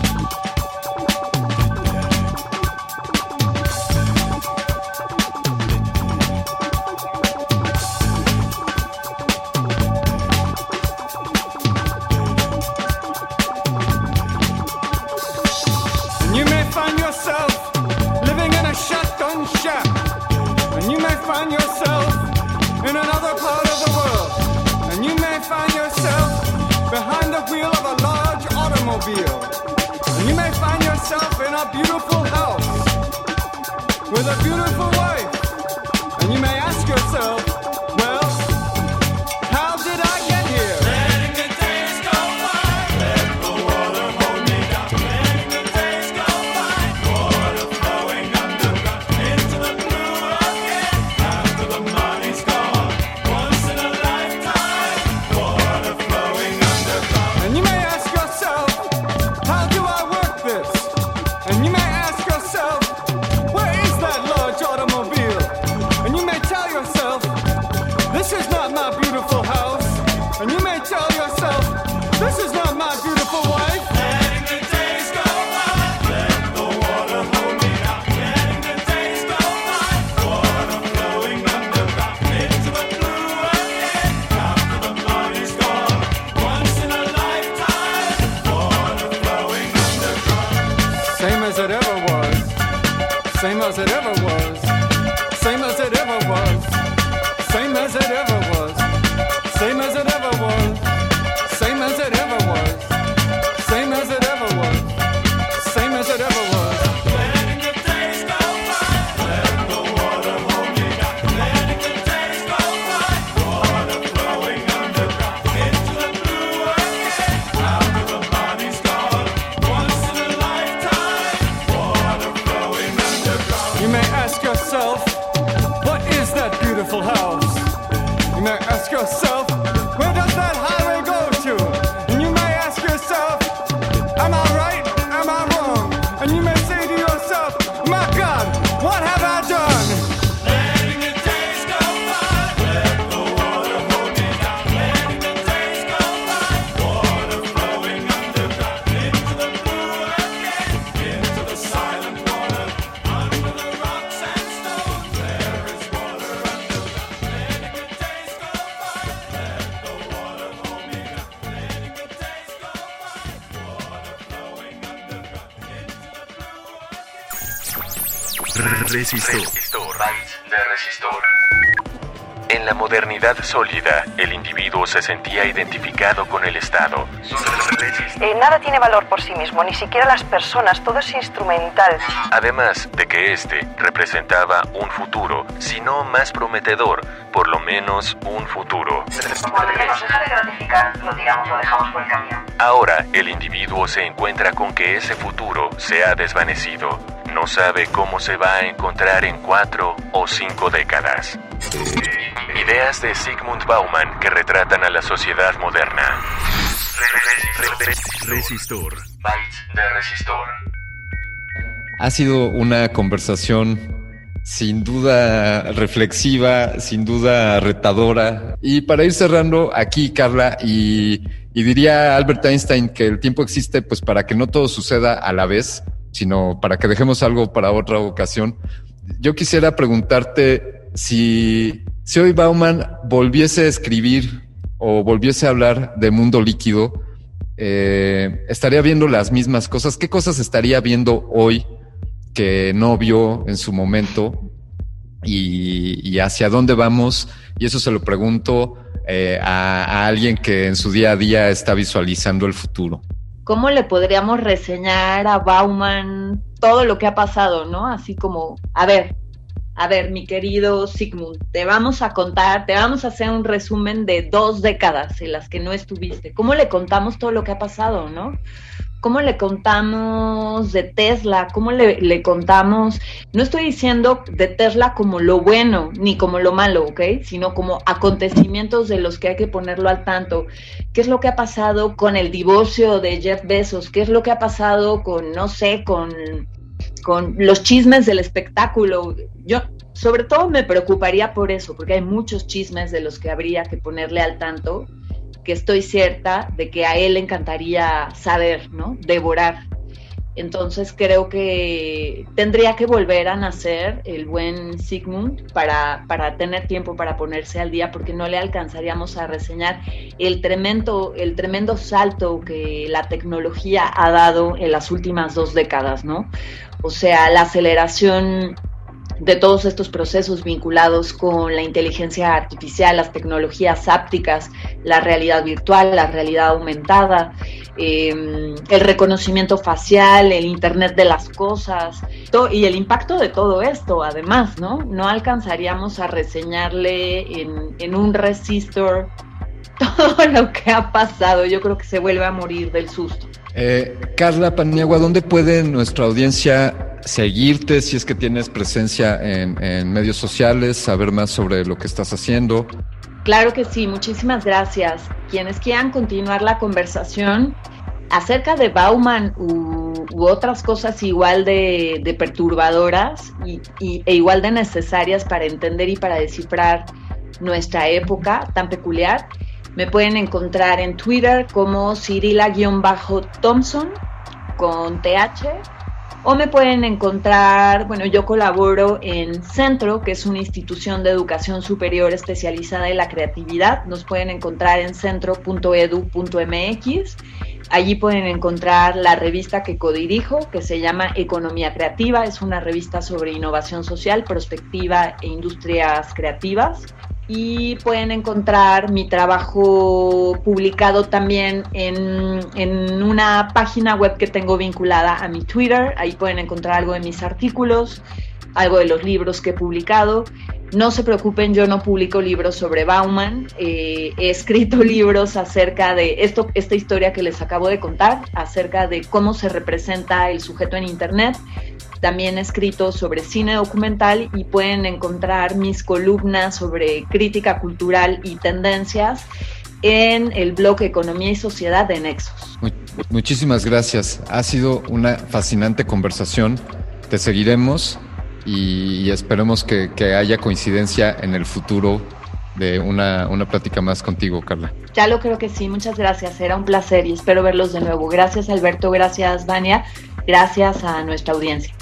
Resistor. Bytes de resistor. En la modernidad sólida, el individuo se sentía identificado con el Estado. Eh, nada tiene valor por sí mismo, ni siquiera las personas, todo es instrumental. Además de que este representaba un futuro, si no más prometedor, por lo menos un futuro. Cuando ya nos deja de gratificar, lo tiramos, lo dejamos por el camino. Ahora el individuo se encuentra con que ese futuro se ha desvanecido. No sabe cómo se va a encontrar en cuatro o cinco décadas. Ideas de Sigmund Bauman que retratan a la sociedad moderna. Resistor. De resistor. Ha sido una conversación sin duda reflexiva, sin duda retadora. Y para ir cerrando aquí, Carla, y, y diría Albert Einstein que el tiempo existe pues para que no todo suceda a la vez, sino para que dejemos algo para otra ocasión. Yo quisiera preguntarte si, si hoy Bauman volviese a escribir o volviese a hablar de mundo líquido, eh, estaría viendo las mismas cosas. ¿Qué cosas estaría viendo hoy que no vio en su momento? Y, hacia dónde vamos? Y eso se lo pregunto eh, a alguien que en su día a día está visualizando el futuro. ¿Cómo le podríamos reseñar a Bauman todo lo que ha pasado, no? Así como, a ver, a ver, mi querido Sigmund, te vamos a contar, te vamos a hacer un resumen de dos décadas en las que no estuviste. ¿Cómo le contamos todo lo que ha pasado, no? ¿Cómo le contamos de Tesla? ¿Cómo le, contamos? No estoy diciendo de Tesla como lo bueno ni como lo malo, ¿ok? Sino como acontecimientos de los que hay que ponerlo al tanto. ¿Qué es lo que ha pasado con el divorcio de Jeff Bezos? ¿Qué es lo que ha pasado con, no sé, con, con los chismes del espectáculo? Yo, sobre todo, me preocuparía por eso, porque hay muchos chismes de los que habría que ponerle al tanto que estoy cierta de que a él le encantaría saber, ¿no? Devorar. Entonces creo que tendría que volver a nacer el buen Sigmund para, para tener tiempo para ponerse al día, porque no le alcanzaríamos a reseñar el tremendo, el tremendo salto que la tecnología ha dado en las últimas dos décadas, ¿no? O sea, la aceleración de todos estos procesos vinculados con la inteligencia artificial, las tecnologías ápticas, la realidad virtual, la realidad aumentada, eh, el reconocimiento facial, el Internet de las cosas y el impacto de todo esto, además, ¿no? No alcanzaríamos a reseñarle en, en un resistor [LAUGHS] todo lo que ha pasado. Yo creo que se vuelve a morir del susto. Eh, Carla Paniagua, ¿dónde puede nuestra audiencia seguirte si es que tienes presencia en, medios sociales, saber más sobre lo que estás haciendo? Claro que sí, muchísimas gracias. Quienes quieran continuar la conversación acerca de Bauman u, otras cosas igual de, perturbadoras y, e igual de necesarias para entender y para descifrar nuestra época tan peculiar, me pueden encontrar en Twitter como Cirila-Thompson con TH o me pueden encontrar, bueno, yo colaboro en Centro, que es una institución de educación superior especializada en la creatividad. Nos pueden encontrar en centro.edu.mx. Allí pueden encontrar la revista que codirijo, que se llama Economía Creativa. Es una revista sobre innovación social, perspectiva e industrias creativas y pueden encontrar mi trabajo publicado también en, en, una página web que tengo vinculada a mi Twitter. Ahí pueden encontrar algo de mis artículos, algo de los libros que he publicado. No se preocupen, yo no publico libros sobre Bauman. Eh, he escrito [LAUGHS] libros acerca de esto, esta historia que les acabo de contar, acerca de cómo se representa el sujeto en Internet también he escrito sobre cine documental y pueden encontrar mis columnas sobre crítica cultural y tendencias en el blog Economía y Sociedad de Nexos. Muchísimas gracias. Ha sido una fascinante conversación. Te seguiremos y esperemos que, que haya coincidencia en el futuro de una, una plática más contigo, Carla. Ya lo creo que sí, muchas gracias. Era un placer y espero verlos de nuevo. Gracias, Alberto. Gracias, Vania. Gracias a nuestra audiencia.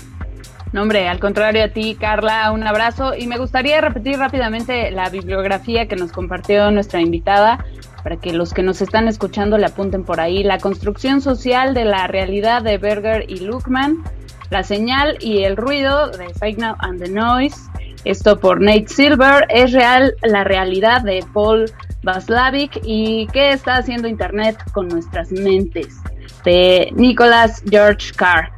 No, al contrario a ti, Carla, un abrazo. Y me gustaría repetir rápidamente la bibliografía que nos compartió nuestra invitada, para que los que nos están escuchando le apunten por ahí. La construcción social de la realidad de Berger y Luckman, La señal y el ruido de Signal and the Noise, esto por Nate Silver, es real la realidad de Paul Vaslavic y qué está haciendo Internet con nuestras mentes, de Nicholas George Carr.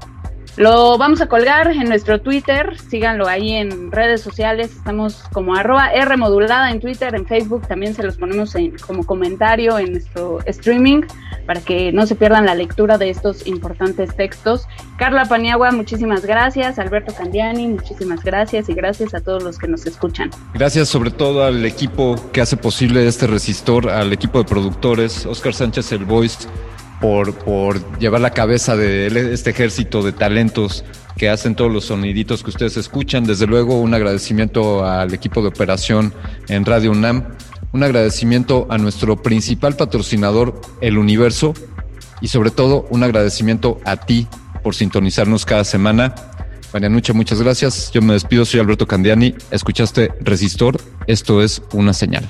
Lo vamos a colgar en nuestro Twitter, síganlo ahí en redes sociales, estamos como arroba R modulada en Twitter, en Facebook, también se los ponemos en, como comentario en nuestro streaming para que no se pierdan la lectura de estos importantes textos. Carla Paniagua, muchísimas gracias, Alberto Candiani, muchísimas gracias y gracias a todos los que nos escuchan. Gracias sobre todo al equipo que hace posible este resistor, al equipo de productores, Oscar Sánchez El Voice, por, llevar la cabeza de este ejército de talentos que hacen todos los soniditos que ustedes escuchan. Desde luego, un agradecimiento al equipo de operación en Radio UNAM, un agradecimiento a nuestro principal patrocinador, El Universo, y sobre todo un agradecimiento a ti por sintonizarnos cada semana. María Nucha, muchas gracias. Yo me despido, soy Alberto Candiani. Escuchaste Resistor, esto es una señal.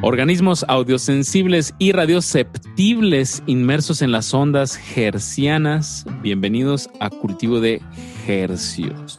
Organismos audiosensibles y radioceptibles inmersos en las ondas hercianas. Bienvenidos a Cultivo de Hercios.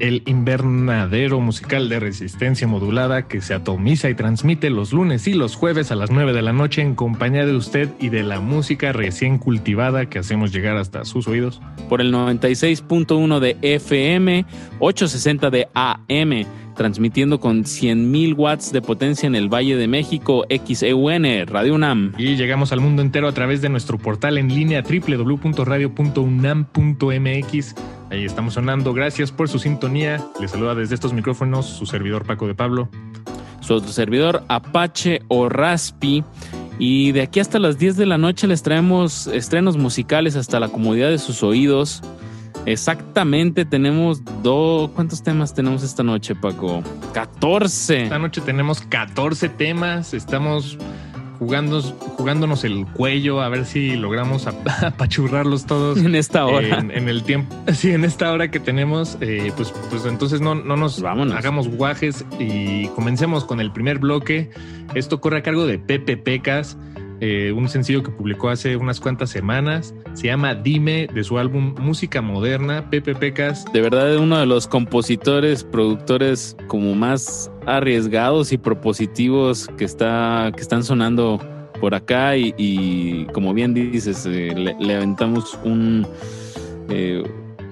El invernadero musical de resistencia modulada que se atomiza y transmite los lunes y los jueves a las 9 de la noche en compañía de usted y de la música recién cultivada que hacemos llegar hasta sus oídos. Por el 96.1 de FM, 860 de AM transmitiendo con 100.000 watts de potencia en el Valle de México, XEUN, Radio UNAM. Y llegamos al mundo entero a través de nuestro portal en línea www.radio.unam.mx. Ahí estamos sonando. Gracias por su sintonía. Les saluda desde estos micrófonos su servidor Paco de Pablo. Su servidor Apache o Raspi. Y de aquí hasta las 10 de la noche les traemos estrenos musicales hasta la comodidad de sus oídos. Exactamente, tenemos dos. ¿Cuántos temas tenemos esta noche, Paco? 14. Esta noche tenemos 14 temas. Estamos jugando, jugándonos el cuello a ver si logramos [LAUGHS] apachurrarlos todos. En esta hora. En, en, el tiempo. [LAUGHS] Sí, en esta hora que tenemos. Eh, pues, pues entonces no, no nos Vámonos. hagamos guajes y comencemos con el primer bloque. Esto corre a cargo de Pepe Pecas. Eh, un sencillo que publicó hace unas cuantas semanas. Se llama Dime, de su álbum Música Moderna, Pepe Pecas. De verdad, uno de los compositores, productores como más arriesgados y propositivos que, está, que están sonando por acá. Y, como bien dices, eh, le, aventamos un. Eh,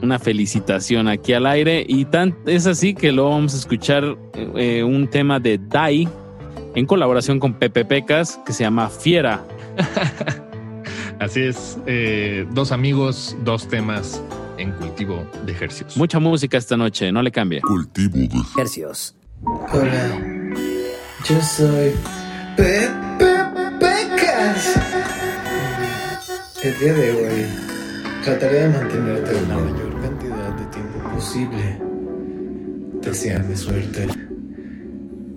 una felicitación aquí al aire y es así que luego vamos a escuchar un tema de Dai en colaboración con Pepe Pecas que se llama Fiera. [LAUGHS] Así es, eh, dos amigos, dos temas en cultivo de ejercicios. Mucha música esta noche, no le cambie. Cultivo de ejercicios. Hola, yo soy Pepe Pecas. El día de hoy trataré de mantenerte la mayor cantidad de tiempo posible. Deseame suerte.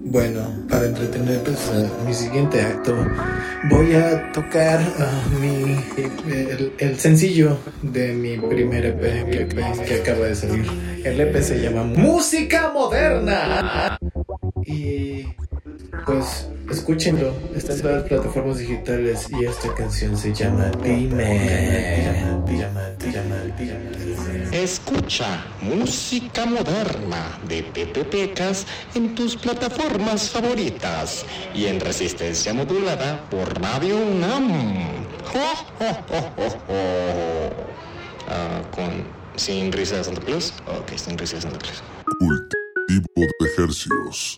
Bueno, para entretener pues, a mi siguiente acto, voy a tocar mi, el, el sencillo de mi primer EP que, que acaba de salir. El EP se llama Música Moderna. Y pues escúchenlo, está en todas las plataformas digitales y esta canción se llama Dime. Escucha música moderna de Pepe Pecas en tus plataformas favoritas y en resistencia modulada por Radio UNAM. ¡Jo, jo, jo, jo, jo! Ah, con sin risa de Santa Claus. Ok, sin risa de Santa Claus. Cultivo de ejercicios.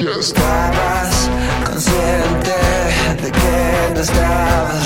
Estabas consciente de que no estabas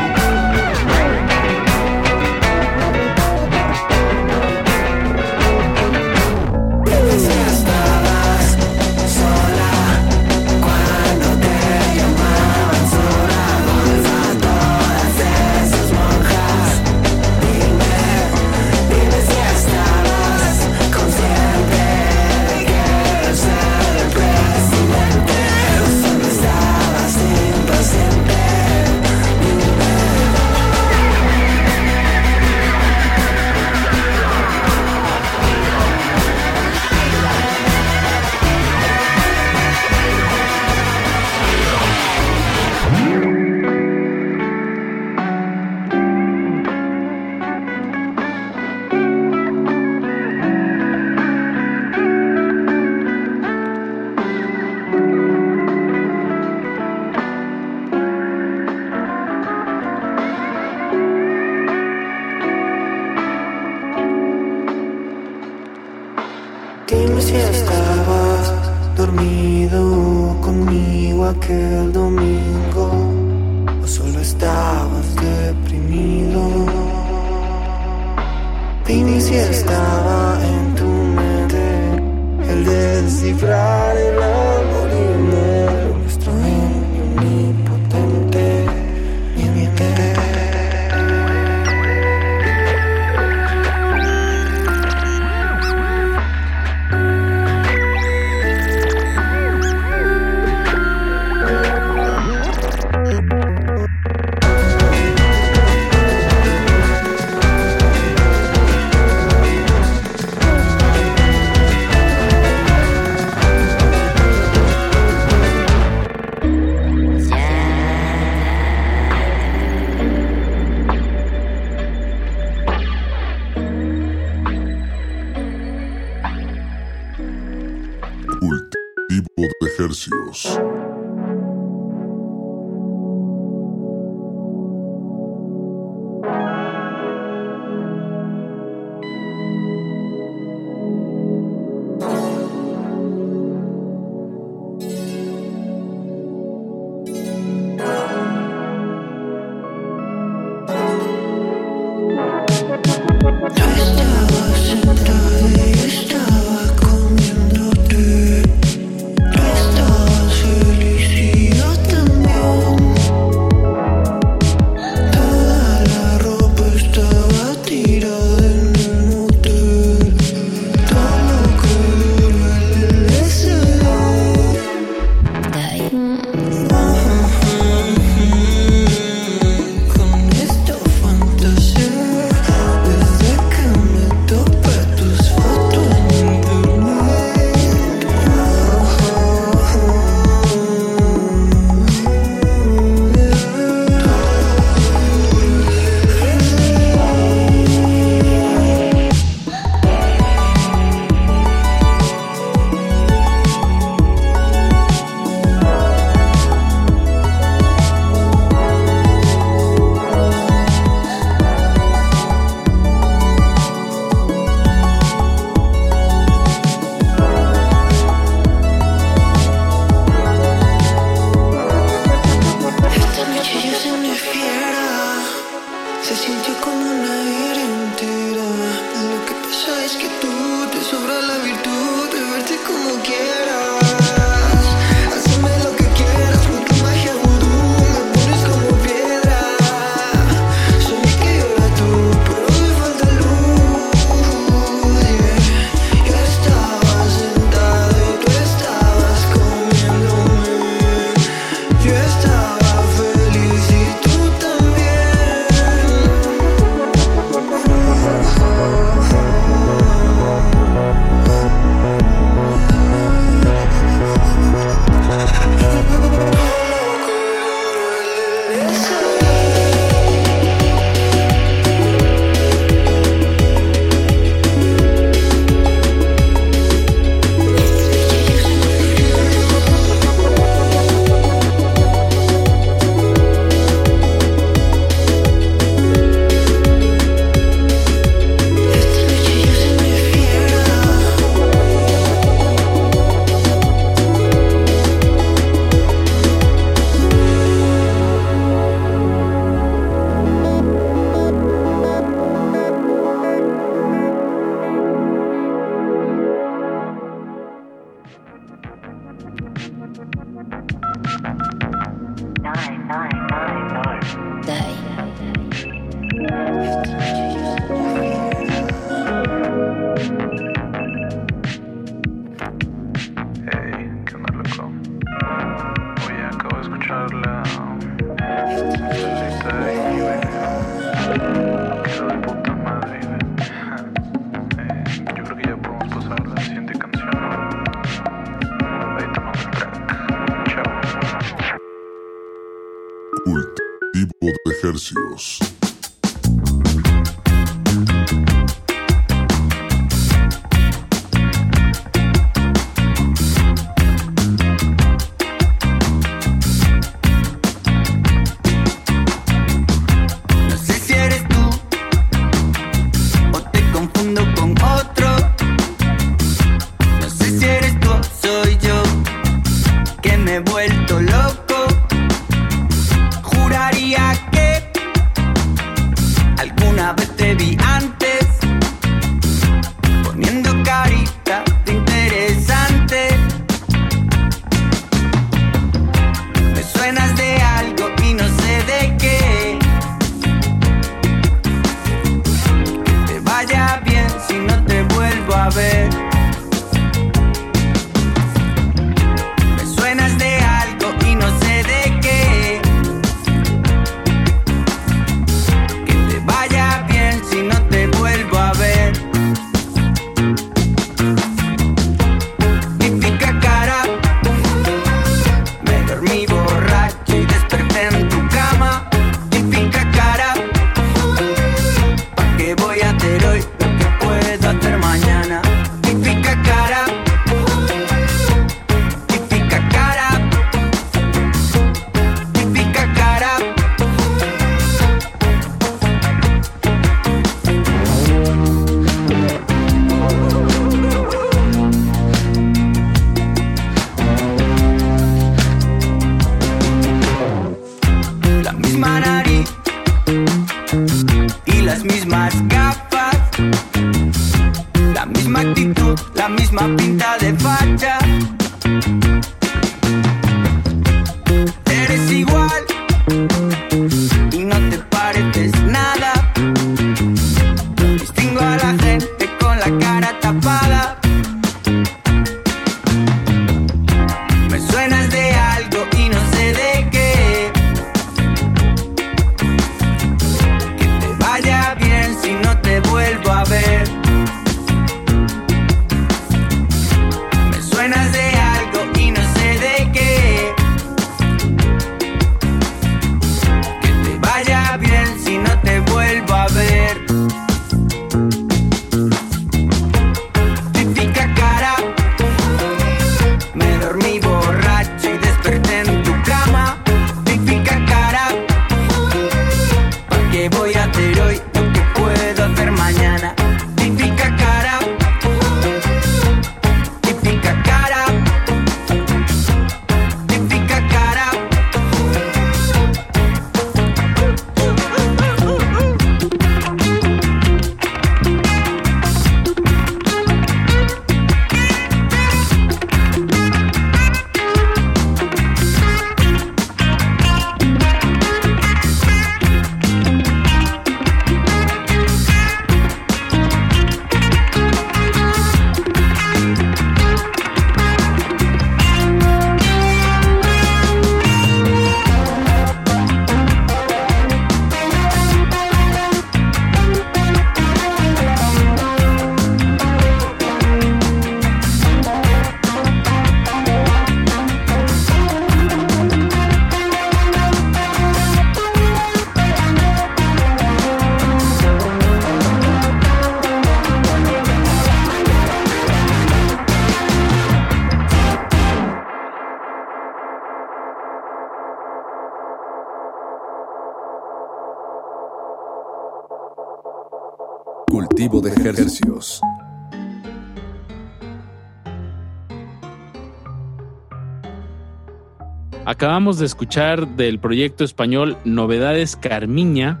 Acabamos de escuchar del proyecto español Novedades Carmiña.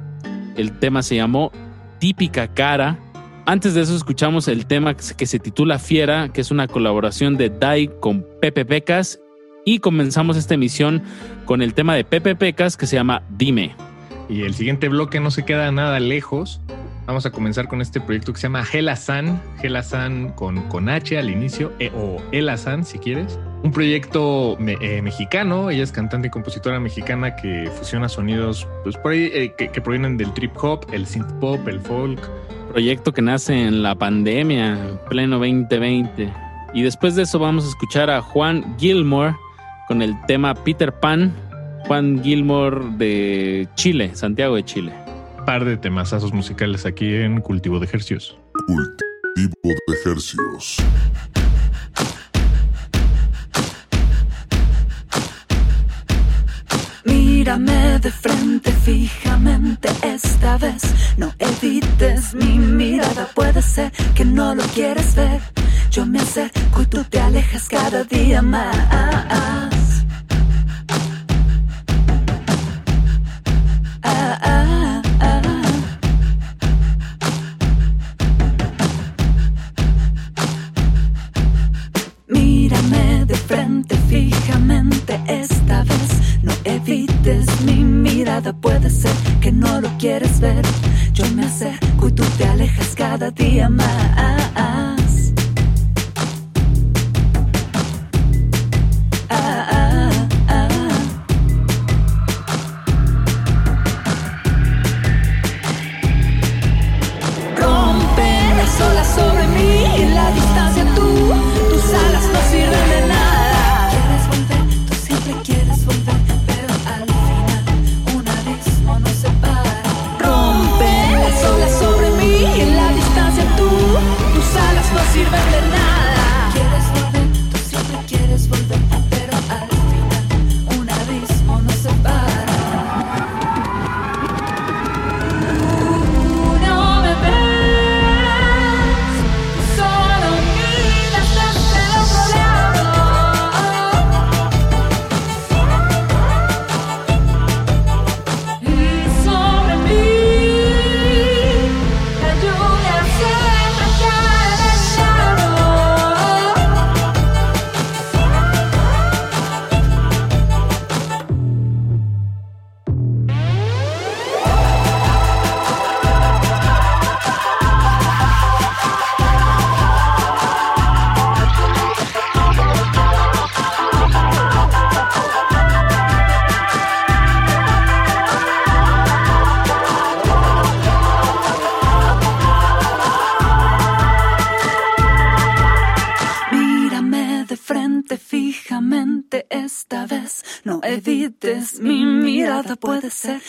El tema se llamó Típica Cara. Antes de eso escuchamos el tema que se titula Fiera, que es una colaboración de Dai con Pepe Pecas. Y comenzamos esta emisión con el tema de Pepe Pecas que se llama Dime. Y el siguiente bloque no se queda nada lejos Vamos a comenzar con este proyecto que se llama Helasan, Helasan con, con H al inicio, e- o Elasan si quieres. Un proyecto eh, mexicano, ella es cantante y compositora mexicana que fusiona sonidos pues, eh, que, que provienen del trip hop, el synth pop, el folk. Proyecto que nace en la pandemia, pleno 2020. Y después de eso vamos a escuchar a Juan Gilmore con el tema Peter Pan. Juan Gilmore de Chile, Santiago de Chile. Par de temazazos musicales aquí en Cultivo de Ejercicios. Cultivo de ejercicios. Mírame de frente fijamente esta vez. No evites mi mirada. Puede ser que no lo quieres ver. Yo me acerco y tú te alejas cada día más. Frente fijamente esta vez. No evites mi mirada. Puede ser que no lo quieres ver. Yo me acerco y tú te alejas cada día más.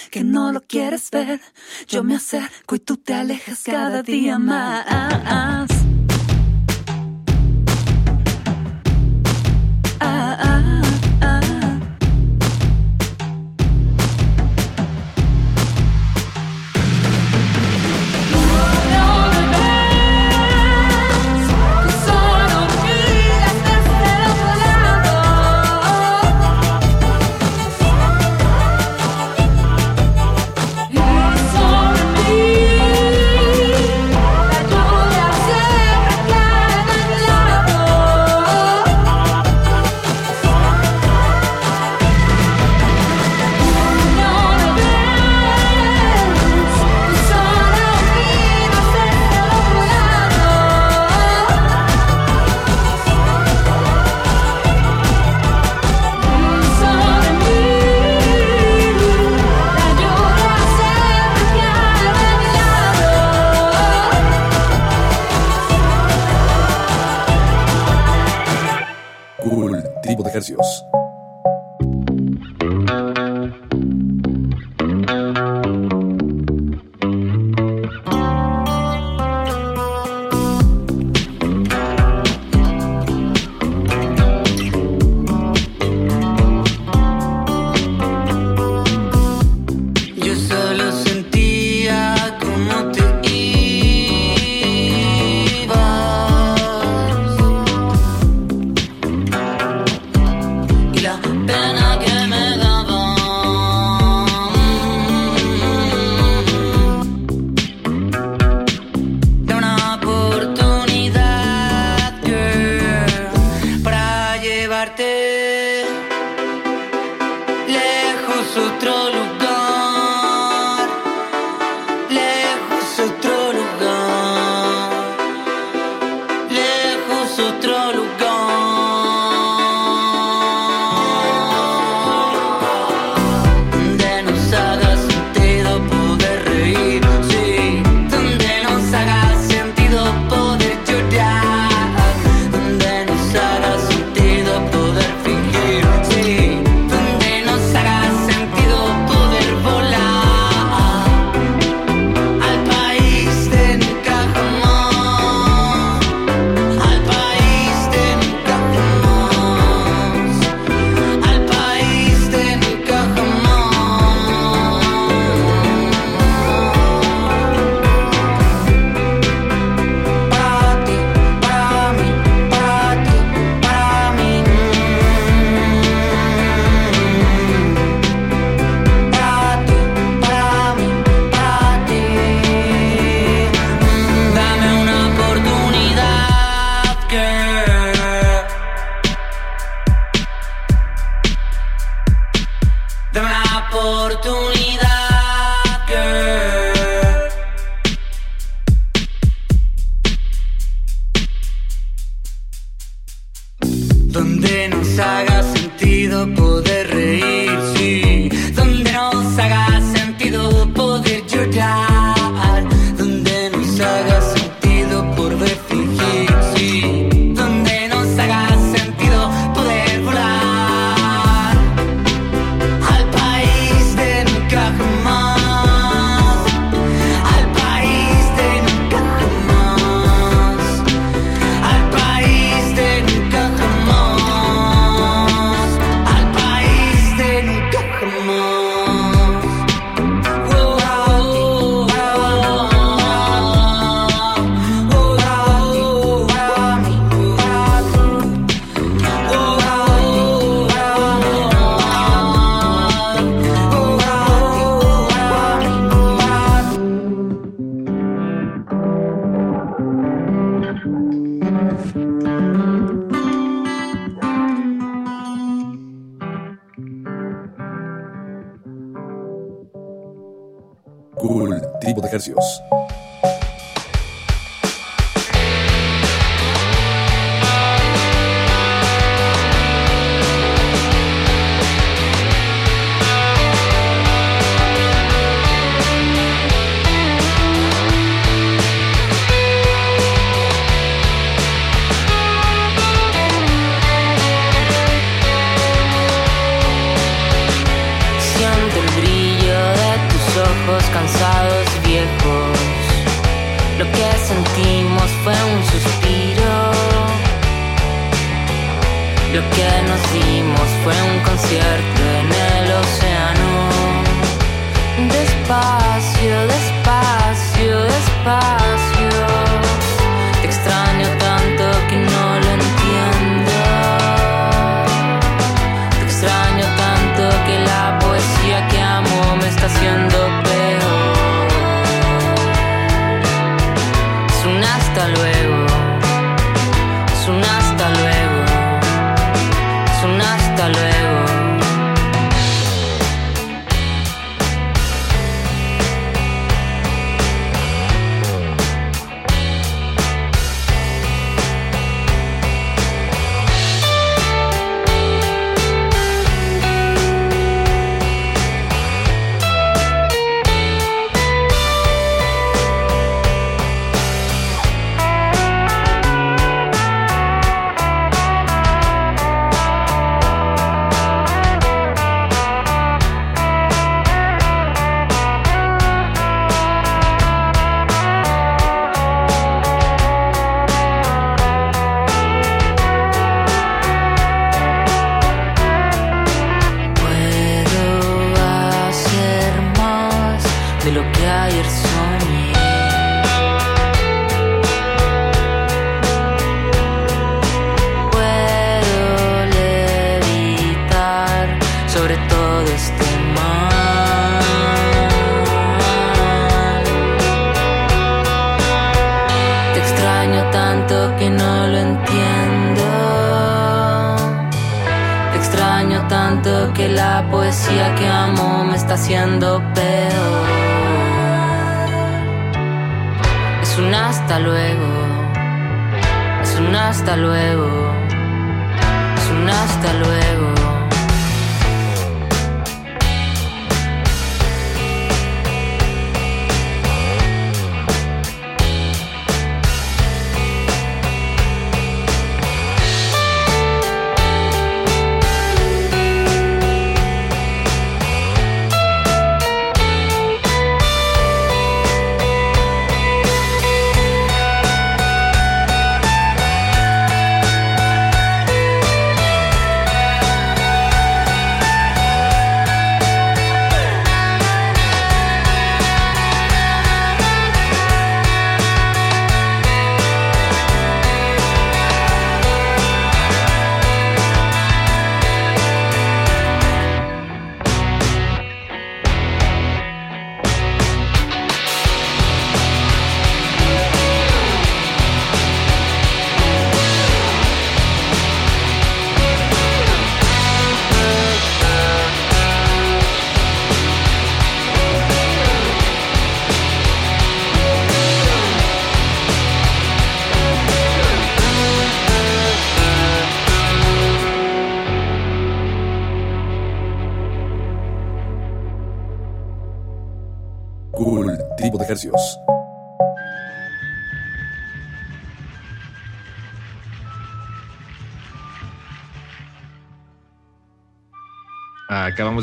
Que no lo quieres ver. Yo me acerco y tú te alejas cada día más.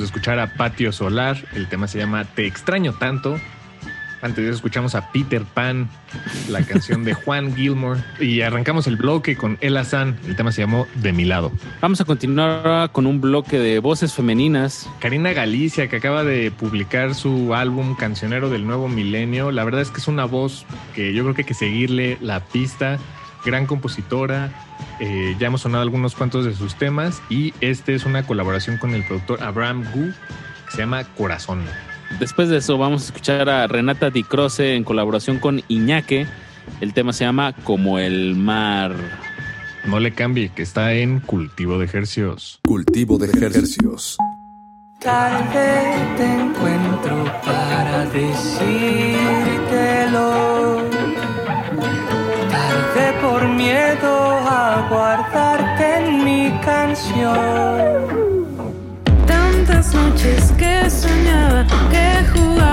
Acabamos de escuchar a Patio Solar. El tema se llama Te extraño tanto. Antes de eso escuchamos a Peter Pan, la [LAUGHS] canción de Juan Gilmore. Y arrancamos el bloque con Ella San. El tema se llamó De mi lado. Vamos a continuar con un bloque de voces femeninas. Karina Galicia, que acaba de publicar su álbum Cancionero del Nuevo Milenio. La verdad es que es una voz que yo creo que hay que seguirle la pista. Gran compositora. Eh, ya hemos sonado algunos cuantos de sus temas. Y este es una colaboración con el productor Abraham Gu, que se llama Corazón. Después de eso vamos a escuchar a Renata Di Croce en colaboración con Iñaque. El tema se llama Como el mar. No le cambie, que está en cultivo de ejercicios. Cultivo de ejercicios. Tal vez te encuentro para decírtelo. Tal vez por miedo a guardarte en mi canción. Tantas noches que soñaba que jugaba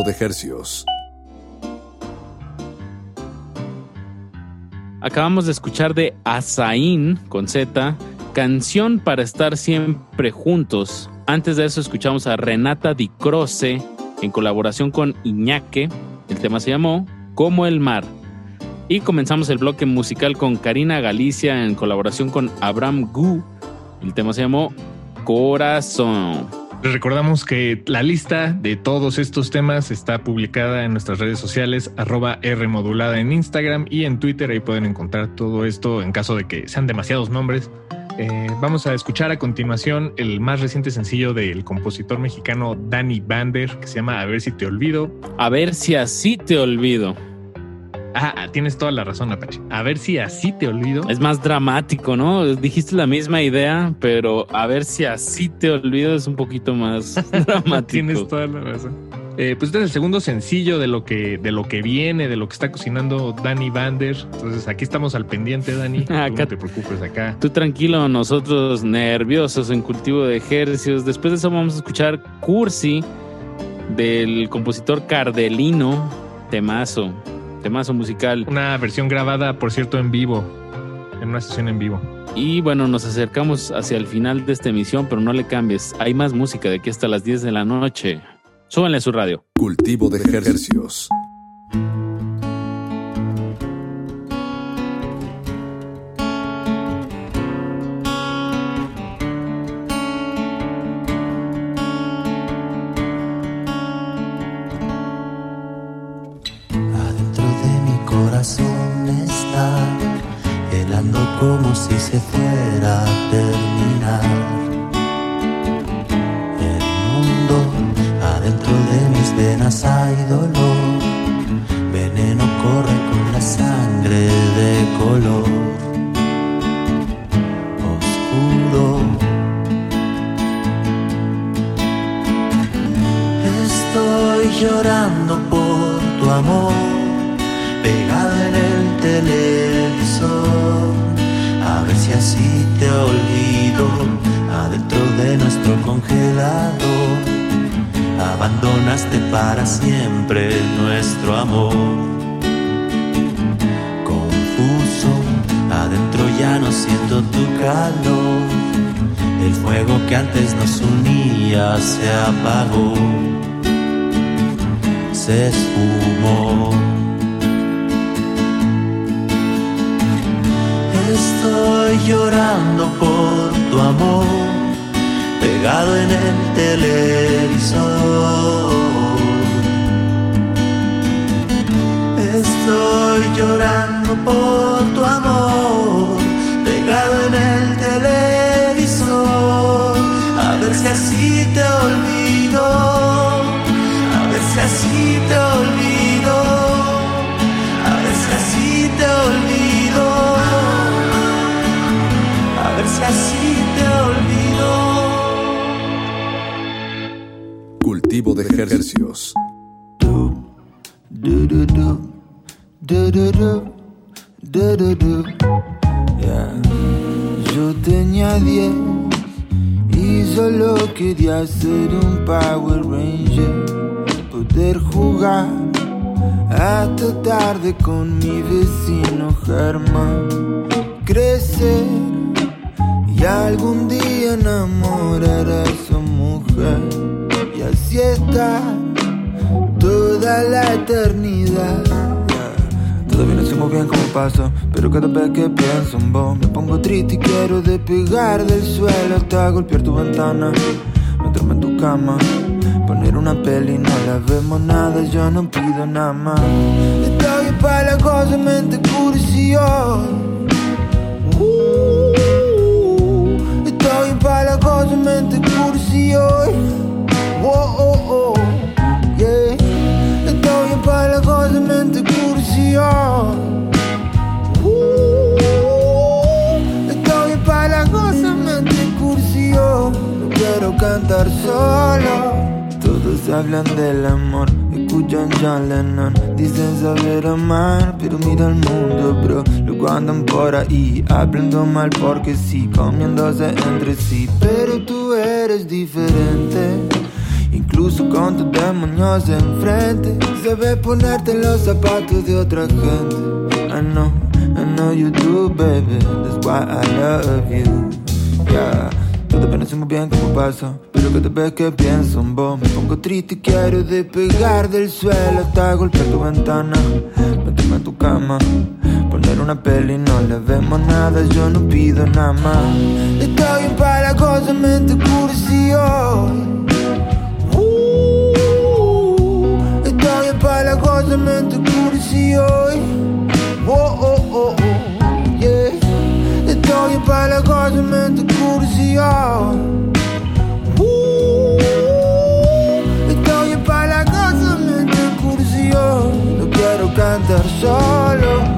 de hercios. Acabamos de escuchar de Azaín con Z, canción para estar siempre juntos. Antes de eso escuchamos a Renata Di Croce en colaboración con Iñaque. El tema se llamó Como el mar. Y comenzamos el bloque musical con Karina Galicia en colaboración con Abraham Gu. El tema se llamó Corazón. Les recordamos que la lista de todos estos temas está publicada en nuestras redes sociales, arroba R modulada en Instagram y en Twitter. Ahí pueden encontrar todo esto en caso de que sean demasiados nombres. Eh, vamos a escuchar a continuación el más reciente sencillo del compositor mexicano Danny Bander, que se llama A ver si te olvido. A ver si así te olvido. Ah, tienes toda la razón, Apache. A ver si así te olvido. Es más dramático, ¿no? Dijiste la misma idea, pero a ver si así te olvido es un poquito más [LAUGHS] dramático. tienes toda la razón. Eh, pues este es el segundo sencillo de lo que de lo que viene, de lo que está cocinando Danny Bander. Entonces aquí estamos al pendiente, Dani. [LAUGHS] Tú Acá- no te preocupes acá. Tú tranquilo, nosotros nerviosos en cultivo de ejercicios. Después de eso vamos a escuchar Cursi del compositor Cardelino, temazo, temazo musical. Una versión grabada, por cierto, en vivo, en una sesión en vivo. Y bueno, nos acercamos hacia el final de esta emisión, pero no le cambies. Hay más música de aquí hasta las 10 de la noche. Súbanle a su radio. Cultivo de ejercicios. to fly. otra gente. I know, I know you do, baby. That's why I love you. Yeah. Todo apenas muy bien cómo pasa, pero cada vez que pienso en vos me pongo triste y quiero despegar del suelo hasta golpear tu ventana, meterme en tu cama, poner una peli no le vemos nada, yo no pido nada más. Estoy para cosa mente cursi hoy. easy, oi. Oh, oh, oh, oh, yeah. Então eu para agora mente curiosa. Uh, então eu para agora mente curiosa. Não quero cantar solo.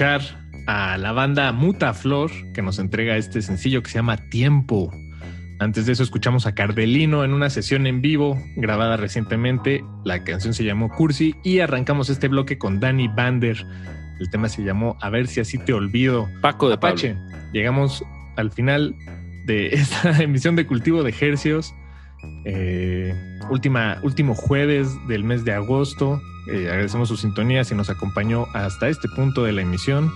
Escuchar a la banda Muta Flor que nos entrega este sencillo que se llama Tiempo. Antes de eso escuchamos a Cardelino en una sesión en vivo grabada recientemente. La canción se llamó Cursi y arrancamos este bloque con Danny Bander. El tema se llamó A ver si así te olvido. Paco de Apache. Llegamos al final de [LAUGHS] esta emisión de Cultivo de Hercios. Eh, última, último jueves del mes de agosto. Eh, agradecemos su sintonía si nos acompañó hasta este punto de la emisión.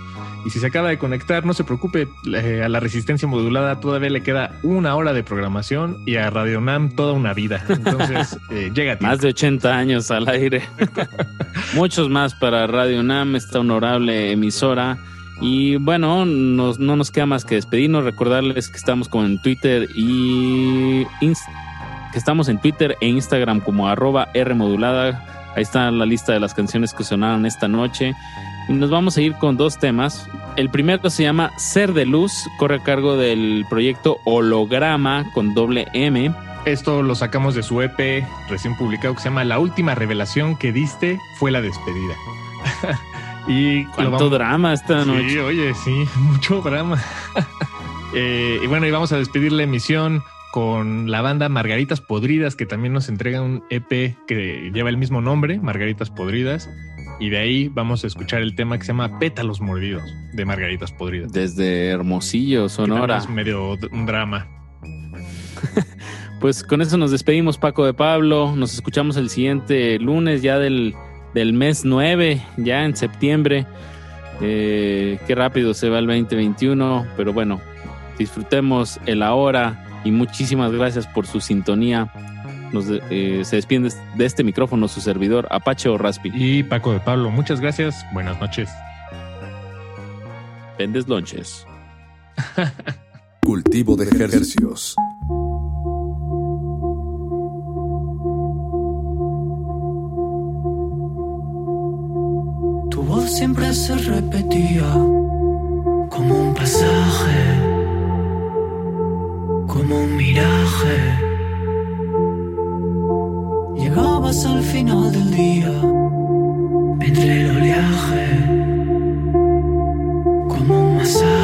Y si se acaba de conectar, no se preocupe, eh, a la resistencia modulada todavía le queda una hora de programación y a Radio Nam toda una vida. Entonces, [LAUGHS] eh, llega. Más de 80 años al aire. [LAUGHS] Muchos más para Radio Nam, esta honorable emisora. Y bueno, nos- no nos queda más que despedirnos, recordarles que estamos como en Twitter y Inst- que estamos en Twitter e Instagram como arroba Rmodulada. Ahí está la lista de las canciones que sonaron esta noche. Y nos vamos a ir con dos temas. El primero se llama Ser de Luz, corre a cargo del proyecto Holograma con doble M. Esto lo sacamos de su EP recién publicado que se llama La última revelación que diste fue la despedida. [LAUGHS] y Cuánto vamos- drama esta Sí, noche. oye, sí, [LAUGHS] mucho drama. [LAUGHS] Eh, y bueno, y vamos a despedir la emisión con la banda Margaritas Podridas, que también nos entrega un EP que lleva el mismo nombre, Margaritas Podridas. Y de ahí vamos a escuchar el tema que se llama Pétalos Mordidos, de Margaritas Podridas. Desde Hermosillo, Sonora. Es medio un drama. [LAUGHS] Pues con eso nos despedimos, Paco de Pablo. Nos escuchamos el siguiente lunes, ya del, del mes 9, ya en septiembre. Eh, qué rápido se va el 2021, pero bueno, disfrutemos el ahora y muchísimas gracias por su sintonía. Nos eh, se despide de este micrófono su servidor, Apache o Raspi. Y Paco de Pablo, muchas gracias. Buenas noches. Vendes lonches. [LAUGHS] Cultivo de ejercicios. Tu voz siempre se repetía como un pasaje, como un miraje. Llegabas al final del día, entre el oleaje, como un masaje.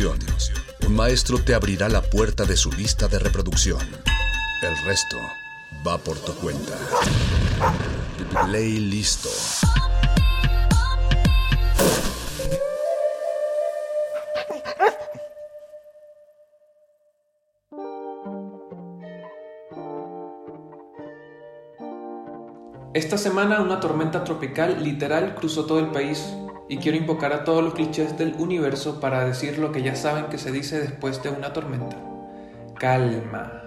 Un maestro te abrirá la puerta de su lista de reproducción. El resto va por tu cuenta. Play listo. Esta semana una tormenta tropical literal cruzó todo el país y quiero invocar a todos los clichés del universo para decir lo que ya saben que se dice después de una tormenta. Calma.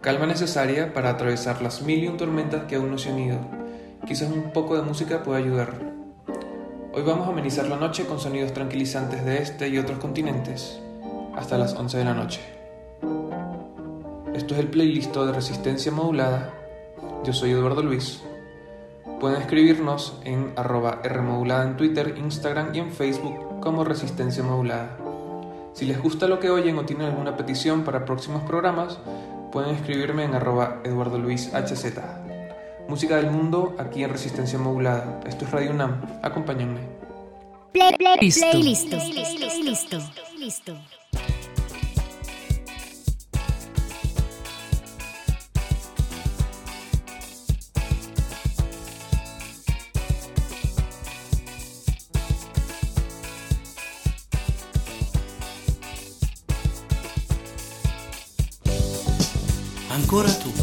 Calma necesaria para atravesar las mil y un tormentas que aún no se han ido. Quizás un poco de música pueda ayudar. Hoy vamos a amenizar la noche con sonidos tranquilizantes de este y otros continentes, hasta las 11 de la noche. Esto es el playlist de Resistencia Modulada. Yo soy Eduardo Luis. Pueden escribirnos en arroba Rmodulada en Twitter, Instagram y en Facebook como Resistencia Modulada. Si les gusta lo que oyen o tienen alguna petición para próximos programas, pueden escribirme en arroba Eduardo Luis HZ. Música del mundo aquí en Resistencia Modulada. Esto es Radio UNAM. Acompáñenme. Play, play, Listo. playlist. Listo. Listo. Ancora tu.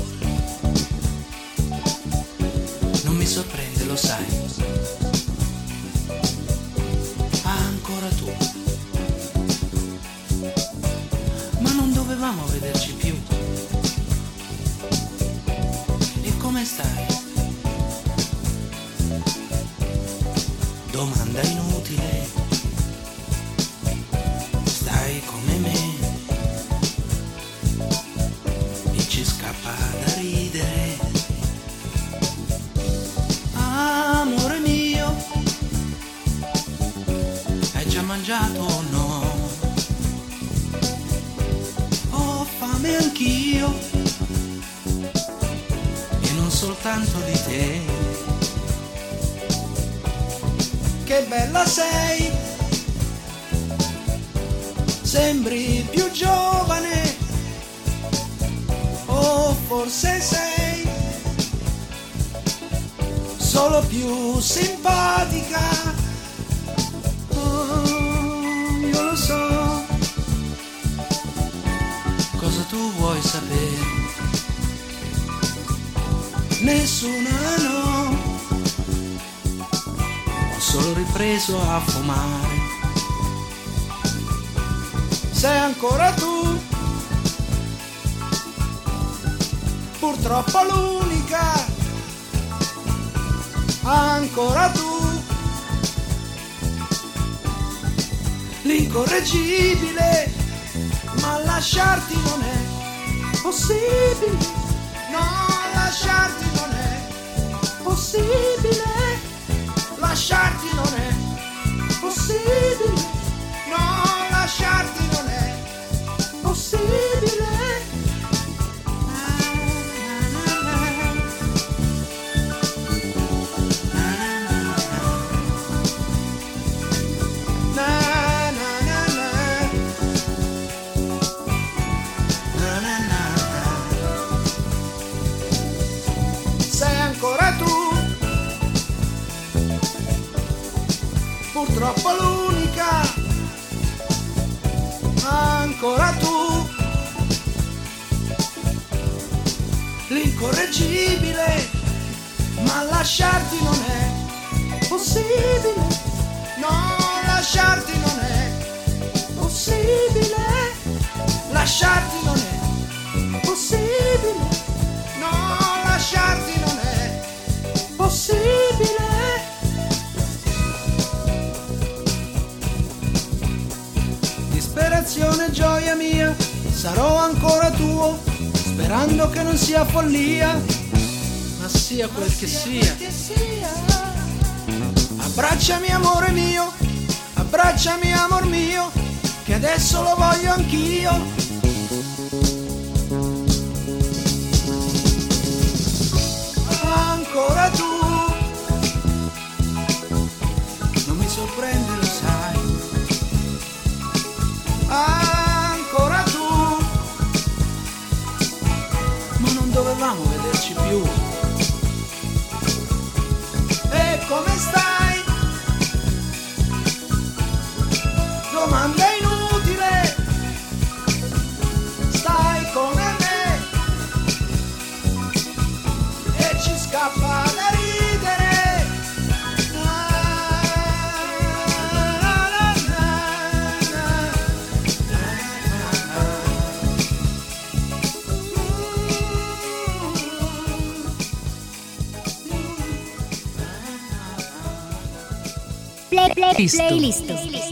L'incorreggibile, ma lasciarti non è possibile, purtroppo l'unica, ancora tu, l'incorreggibile, ma lasciarti non è possibile. No, lasciarti non è possibile. Lasciarti non è sarò ancora tuo, sperando che non sia follia, ma sia quel che sia. Abbracciami amore mio, abbracciami amor mio, che adesso lo voglio anch'io Playlisto. Playlisto.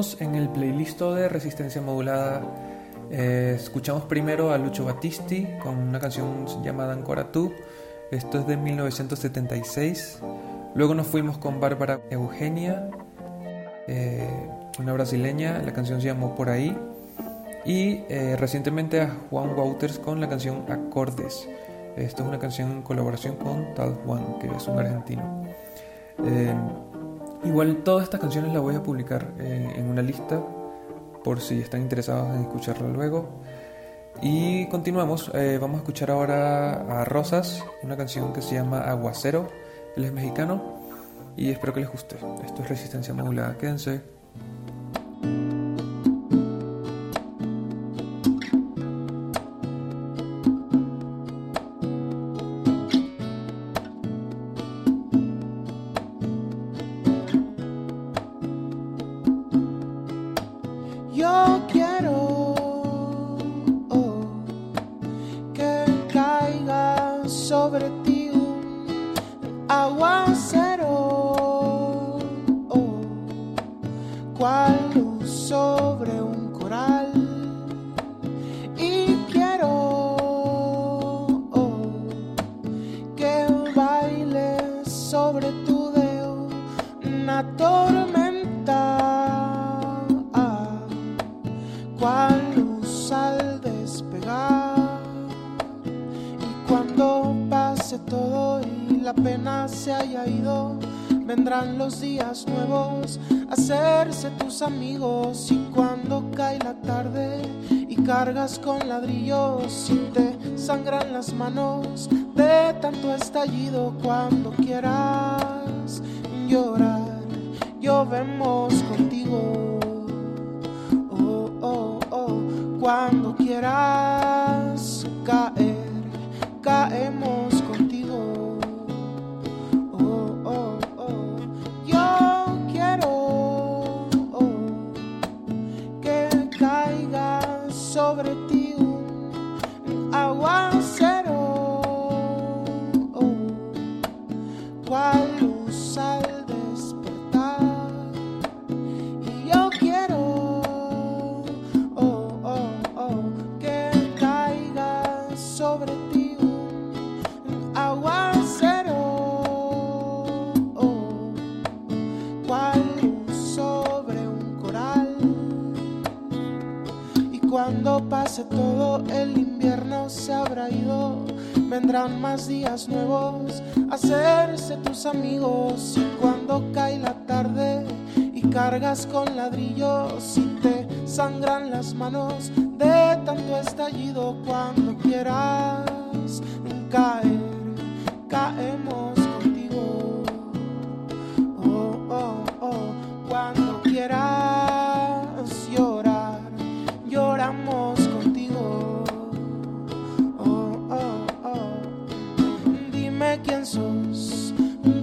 En el playlist de Resistencia Modulada. Eh, escuchamos primero a Lucho Battisti con una canción llamada Ancora tú. Esto es de 1976. Luego nos fuimos con Bárbara Eugenia, eh, una brasileña. La canción se llamó Por ahí. Y eh, recientemente a Juan Wouters con la canción Acordes. Esto es una canción en colaboración con Tal Juan, que es un argentino. Igual todas estas canciones las voy a publicar en, en una lista por si están interesados en escucharla luego. Y continuamos, eh, vamos a escuchar ahora a Rosas, una canción que se llama Aguacero, él es mexicano y espero que les guste. Esto es Resistencia Modulada, quédense.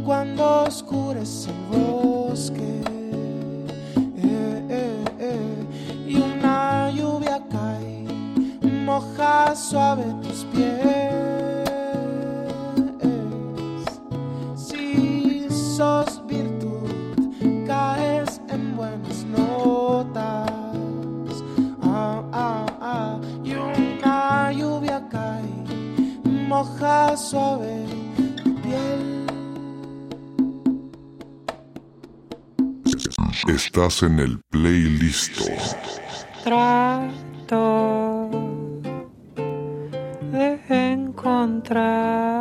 Cuando oscurece el bosque. Eh, eh, eh, y una lluvia cae, moja suave tus pies. Estás en el playlist. Trato de encontrar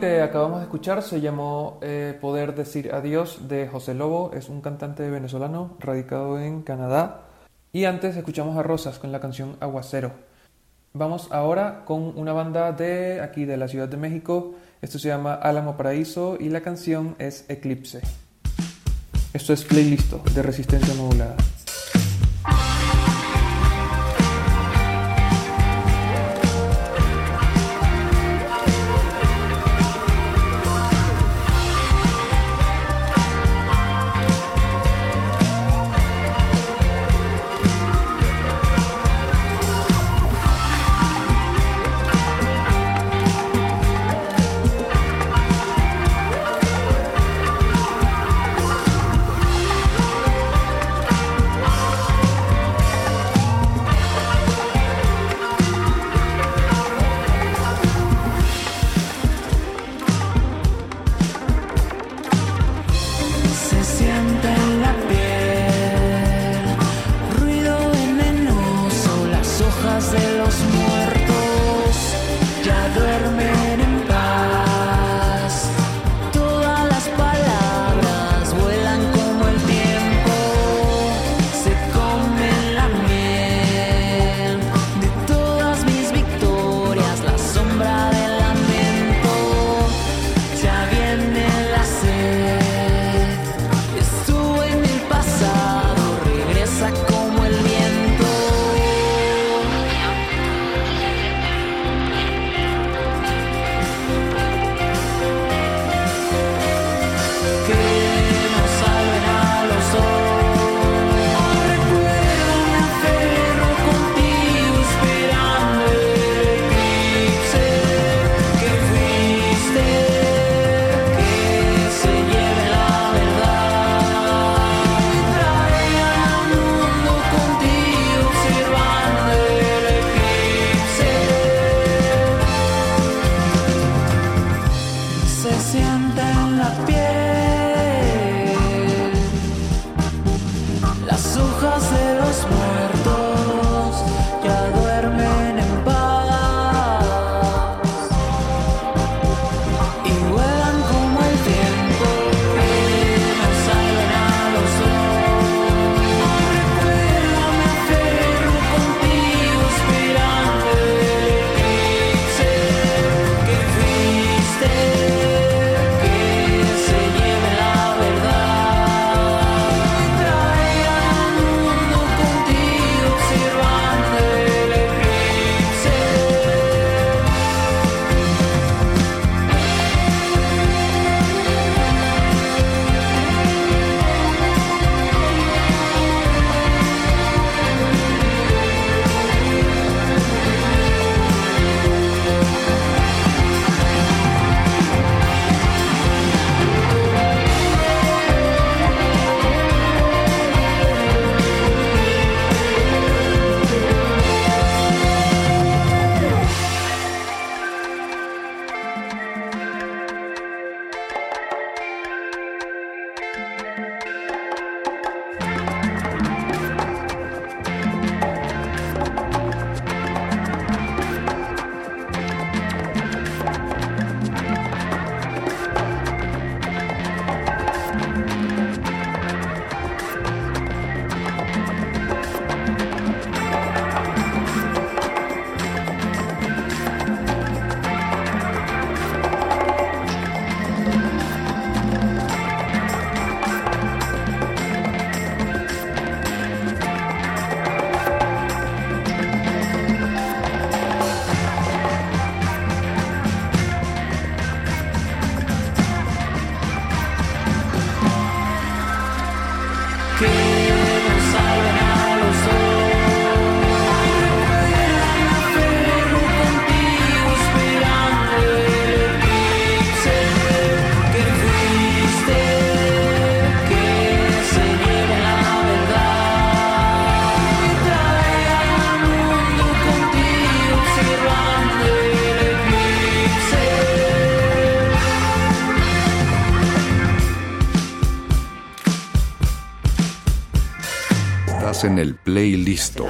que acabamos de escuchar se llamó eh, Poder Decir Adiós de José Lobo, es un cantante venezolano radicado en Canadá. Y antes escuchamos a Rosas con la canción Aguacero. Vamos ahora con una banda de aquí de la Ciudad de México. Esto se llama Álamo Paraíso y la canción es Eclipse. Esto es Playlisto de Resistencia Modulada. En el playlist.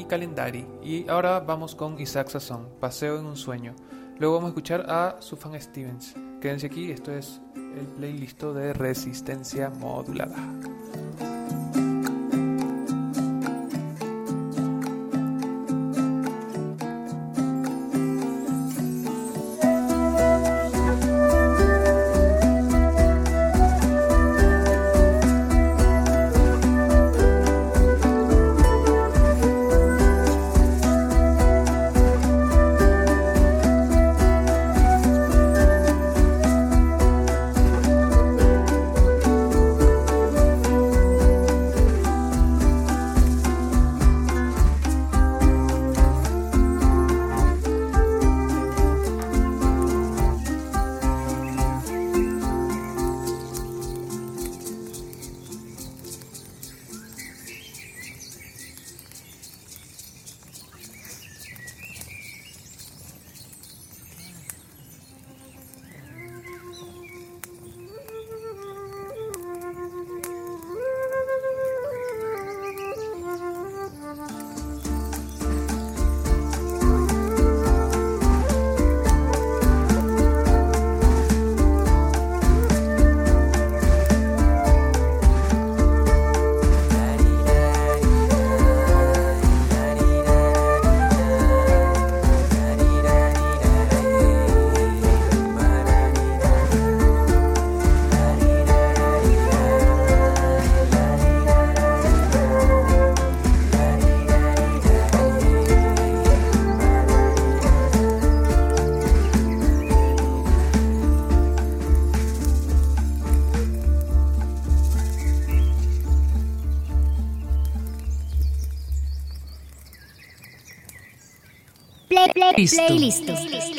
y Calendari. Y ahora vamos con Isaac Sazón, Paseo en un sueño. Luego vamos a escuchar a Sufan Stevens. Quédense aquí, esto es el playlist de resistencia modulada. Play, play,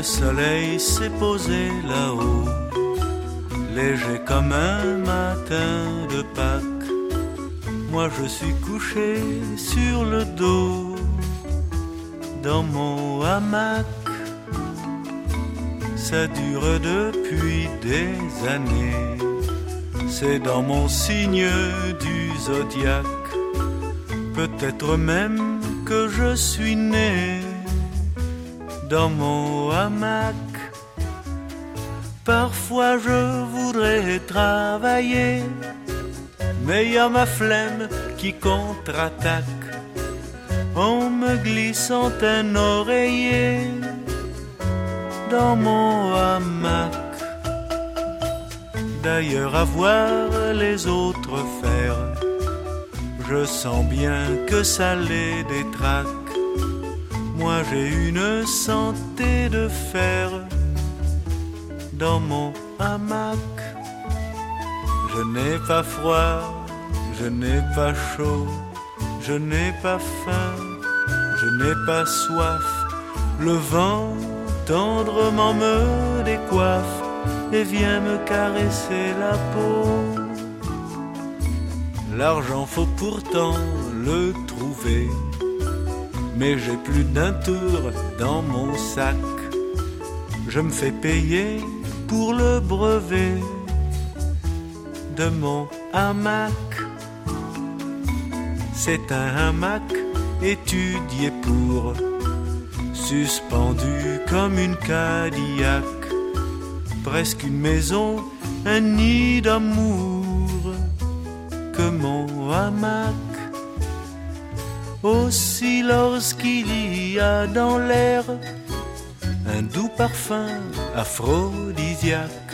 Le soleil s'est posé là-haut, léger comme un matin de Pâques. Moi je suis couché sur le dos dans mon hamac. Ça dure depuis des années. C'est dans mon signe du zodiaque. Peut-être même que je suis né dans mon hamac. Parfois je voudrais travailler, mais y a ma flemme qui contre-attaque en me glissant un oreiller dans mon hamac. D'ailleurs, à voir les autres faire, je sens bien que ça les détraque. Moi j'ai une santé de fer dans mon hamac. Je n'ai pas froid, je n'ai pas chaud, je n'ai pas faim, je n'ai pas soif. Le vent tendrement me décoiffe et vient me caresser la peau. L'argent faut pourtant le trouver, mais j'ai plus d'un tour dans mon sac. Je me fais payer pour le brevet de mon hamac. C'est un hamac étudié pour, suspendu comme une Cadillac, presque une maison, un nid d'amour que mon hamac. Aussi lorsqu'il y a dans l'air un doux parfum aphrodisiaque,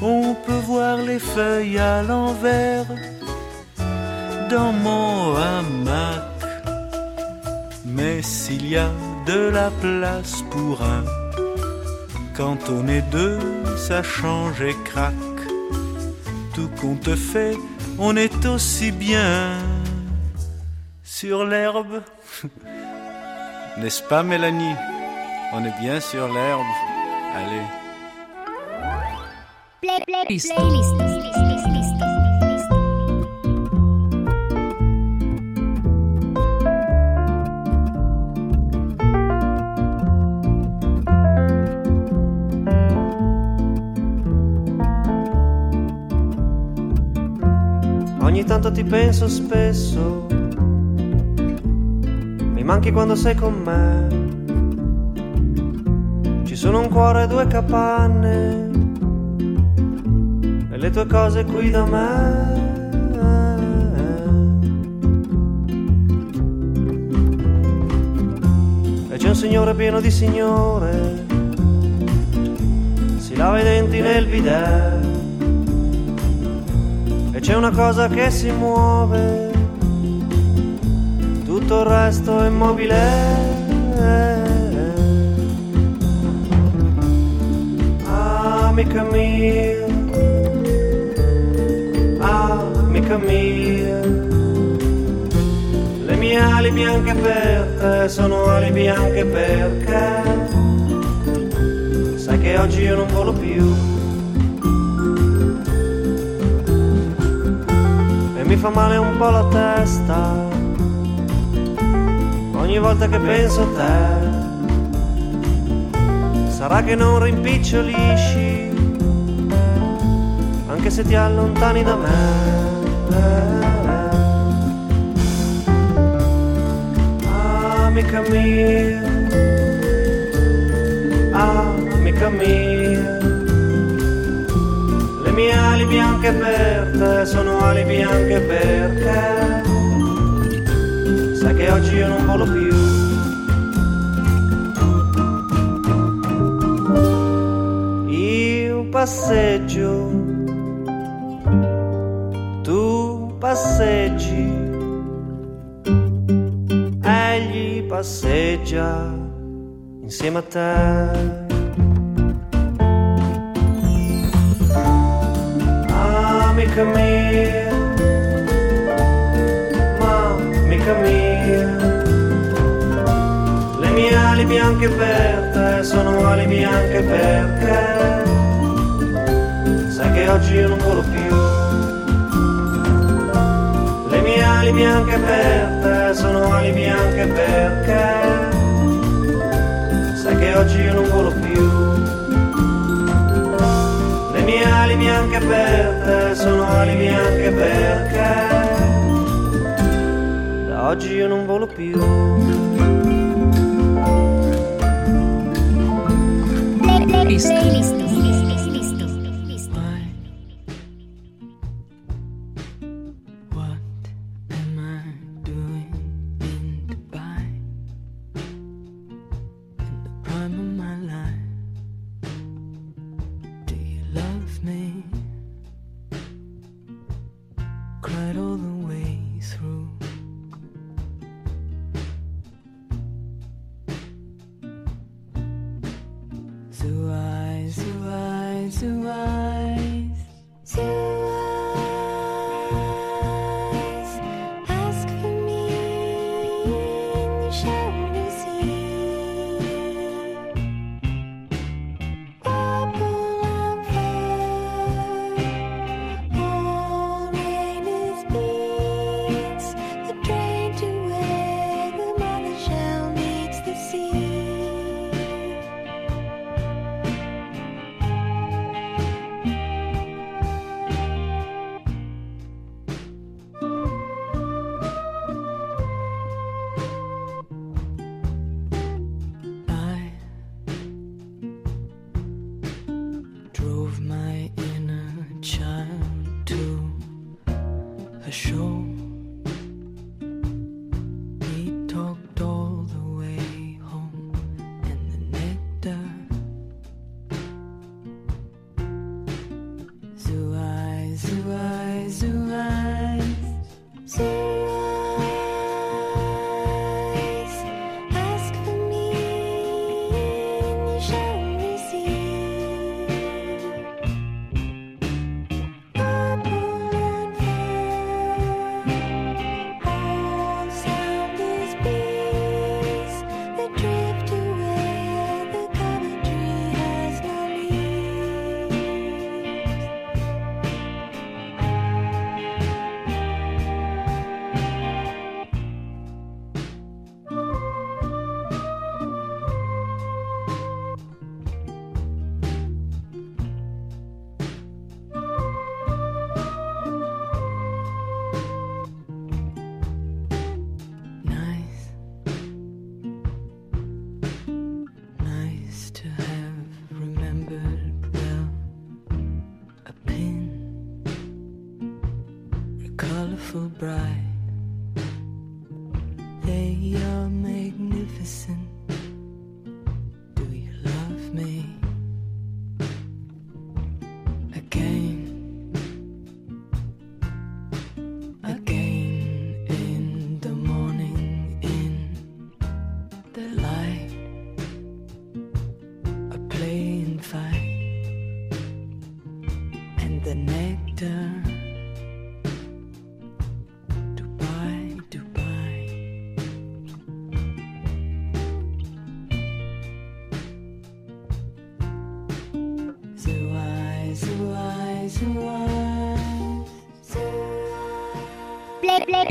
on peut voir les feuilles à l'envers dans mon hamac. Mais s'il y a de la place pour un, quand on est deux, ça change et craque. Tout compte fait, on est aussi bien sur l'herbe. N'est-ce pas Mélanie? On est bien sur l'herbe. Allez. Ogni tanto ti penso spesso, mi manchi quando sei con me. Ci sono un cuore e due capanne, e le tue cose qui da me. E c'è un signore pieno di signore, si lava i denti nel bidet. E c'è una cosa che si muove, tutto il resto è immobile. Amica mia, amica mia, le mie ali bianche per te sono ali bianche perché sai che oggi io non volo più. e mi fa male un po' la testa ogni volta che penso a te. Sarà che non rimpicciolisci anche se ti allontani da me. Amica mia, amica mia. Le mie ali bianche per te sono ali bianche perché sai che oggi io non volo più. Io passeggio, tu passeggi, egli passeggia insieme a te. Bianche per te sono perché sai che oggi io non volo più. Le mie ali bianche per te sono ali bianche perché sai che oggi io non volo più. Le mie ali bianche per te sono ali bianche perché da oggi io non volo più. Am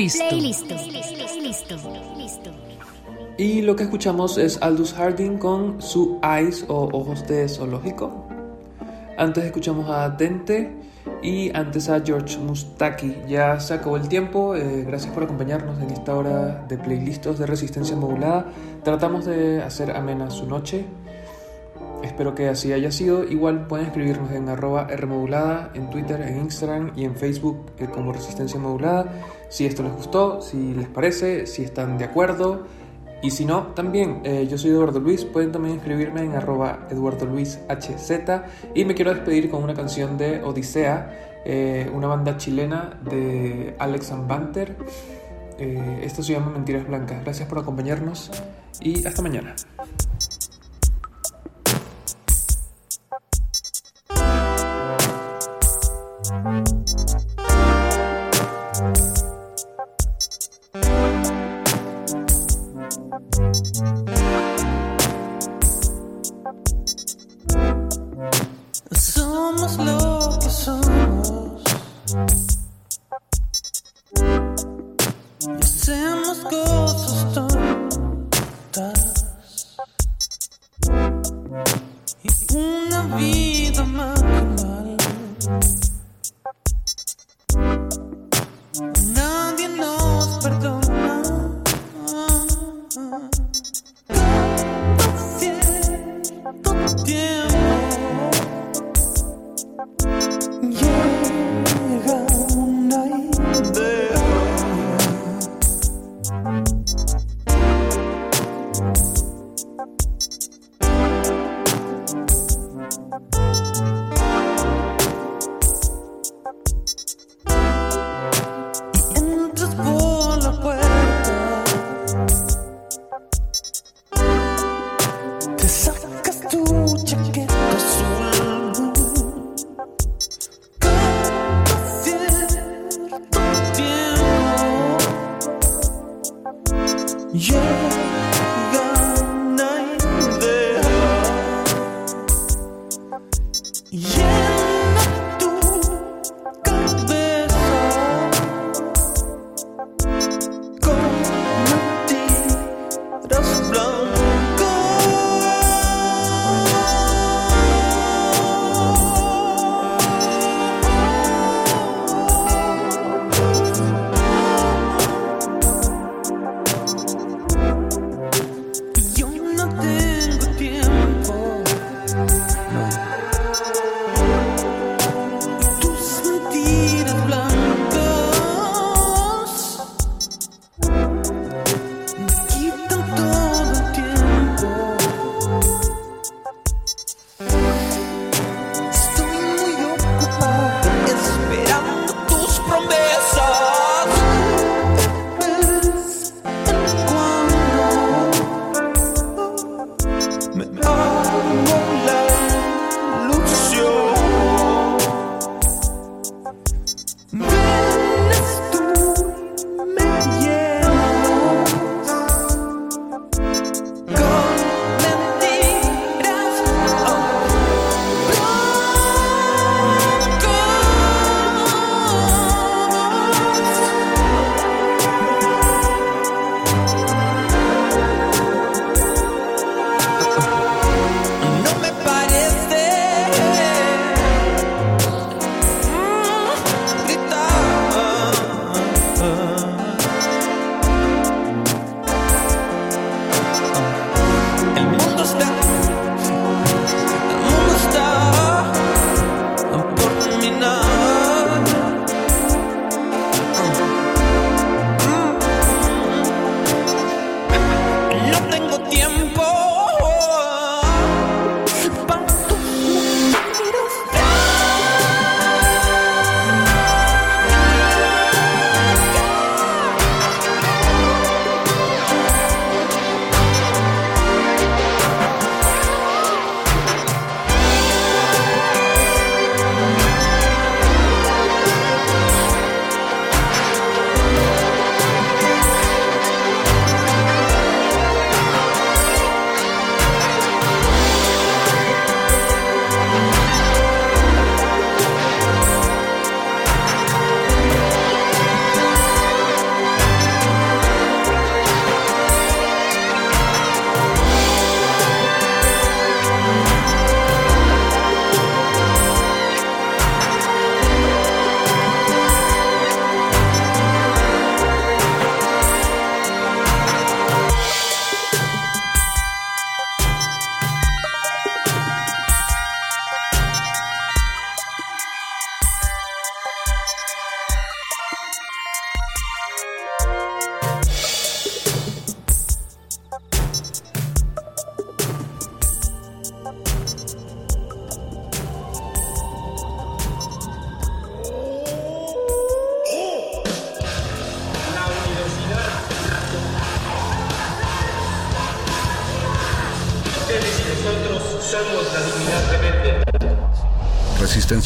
Listo. Listo. Listo. Listo. Y lo que escuchamos es Aldous Harding con su Eyes o Ojos de Zoológico. Antes escuchamos a Dente y antes a George Mustaki. Ya se acabó el tiempo. eh, gracias por acompañarnos en esta hora de playlistos de resistencia modulada. Tratamos de hacer amena su noche. Espero que así haya sido. Igual pueden escribirnos en arroba Rmodulada, en Twitter, en Instagram y en Facebook eh, como Resistencia Modulada. Si esto les gustó, si les parece, si están de acuerdo. Y si no, también, eh, yo soy Eduardo Luis, pueden también escribirme en arroba Eduardo Luis HZ. Y me quiero despedir con una canción de Odisea, eh, una banda chilena de Alex and Banter. Eh, esto se llama Mentiras Blancas. Gracias por acompañarnos y hasta mañana.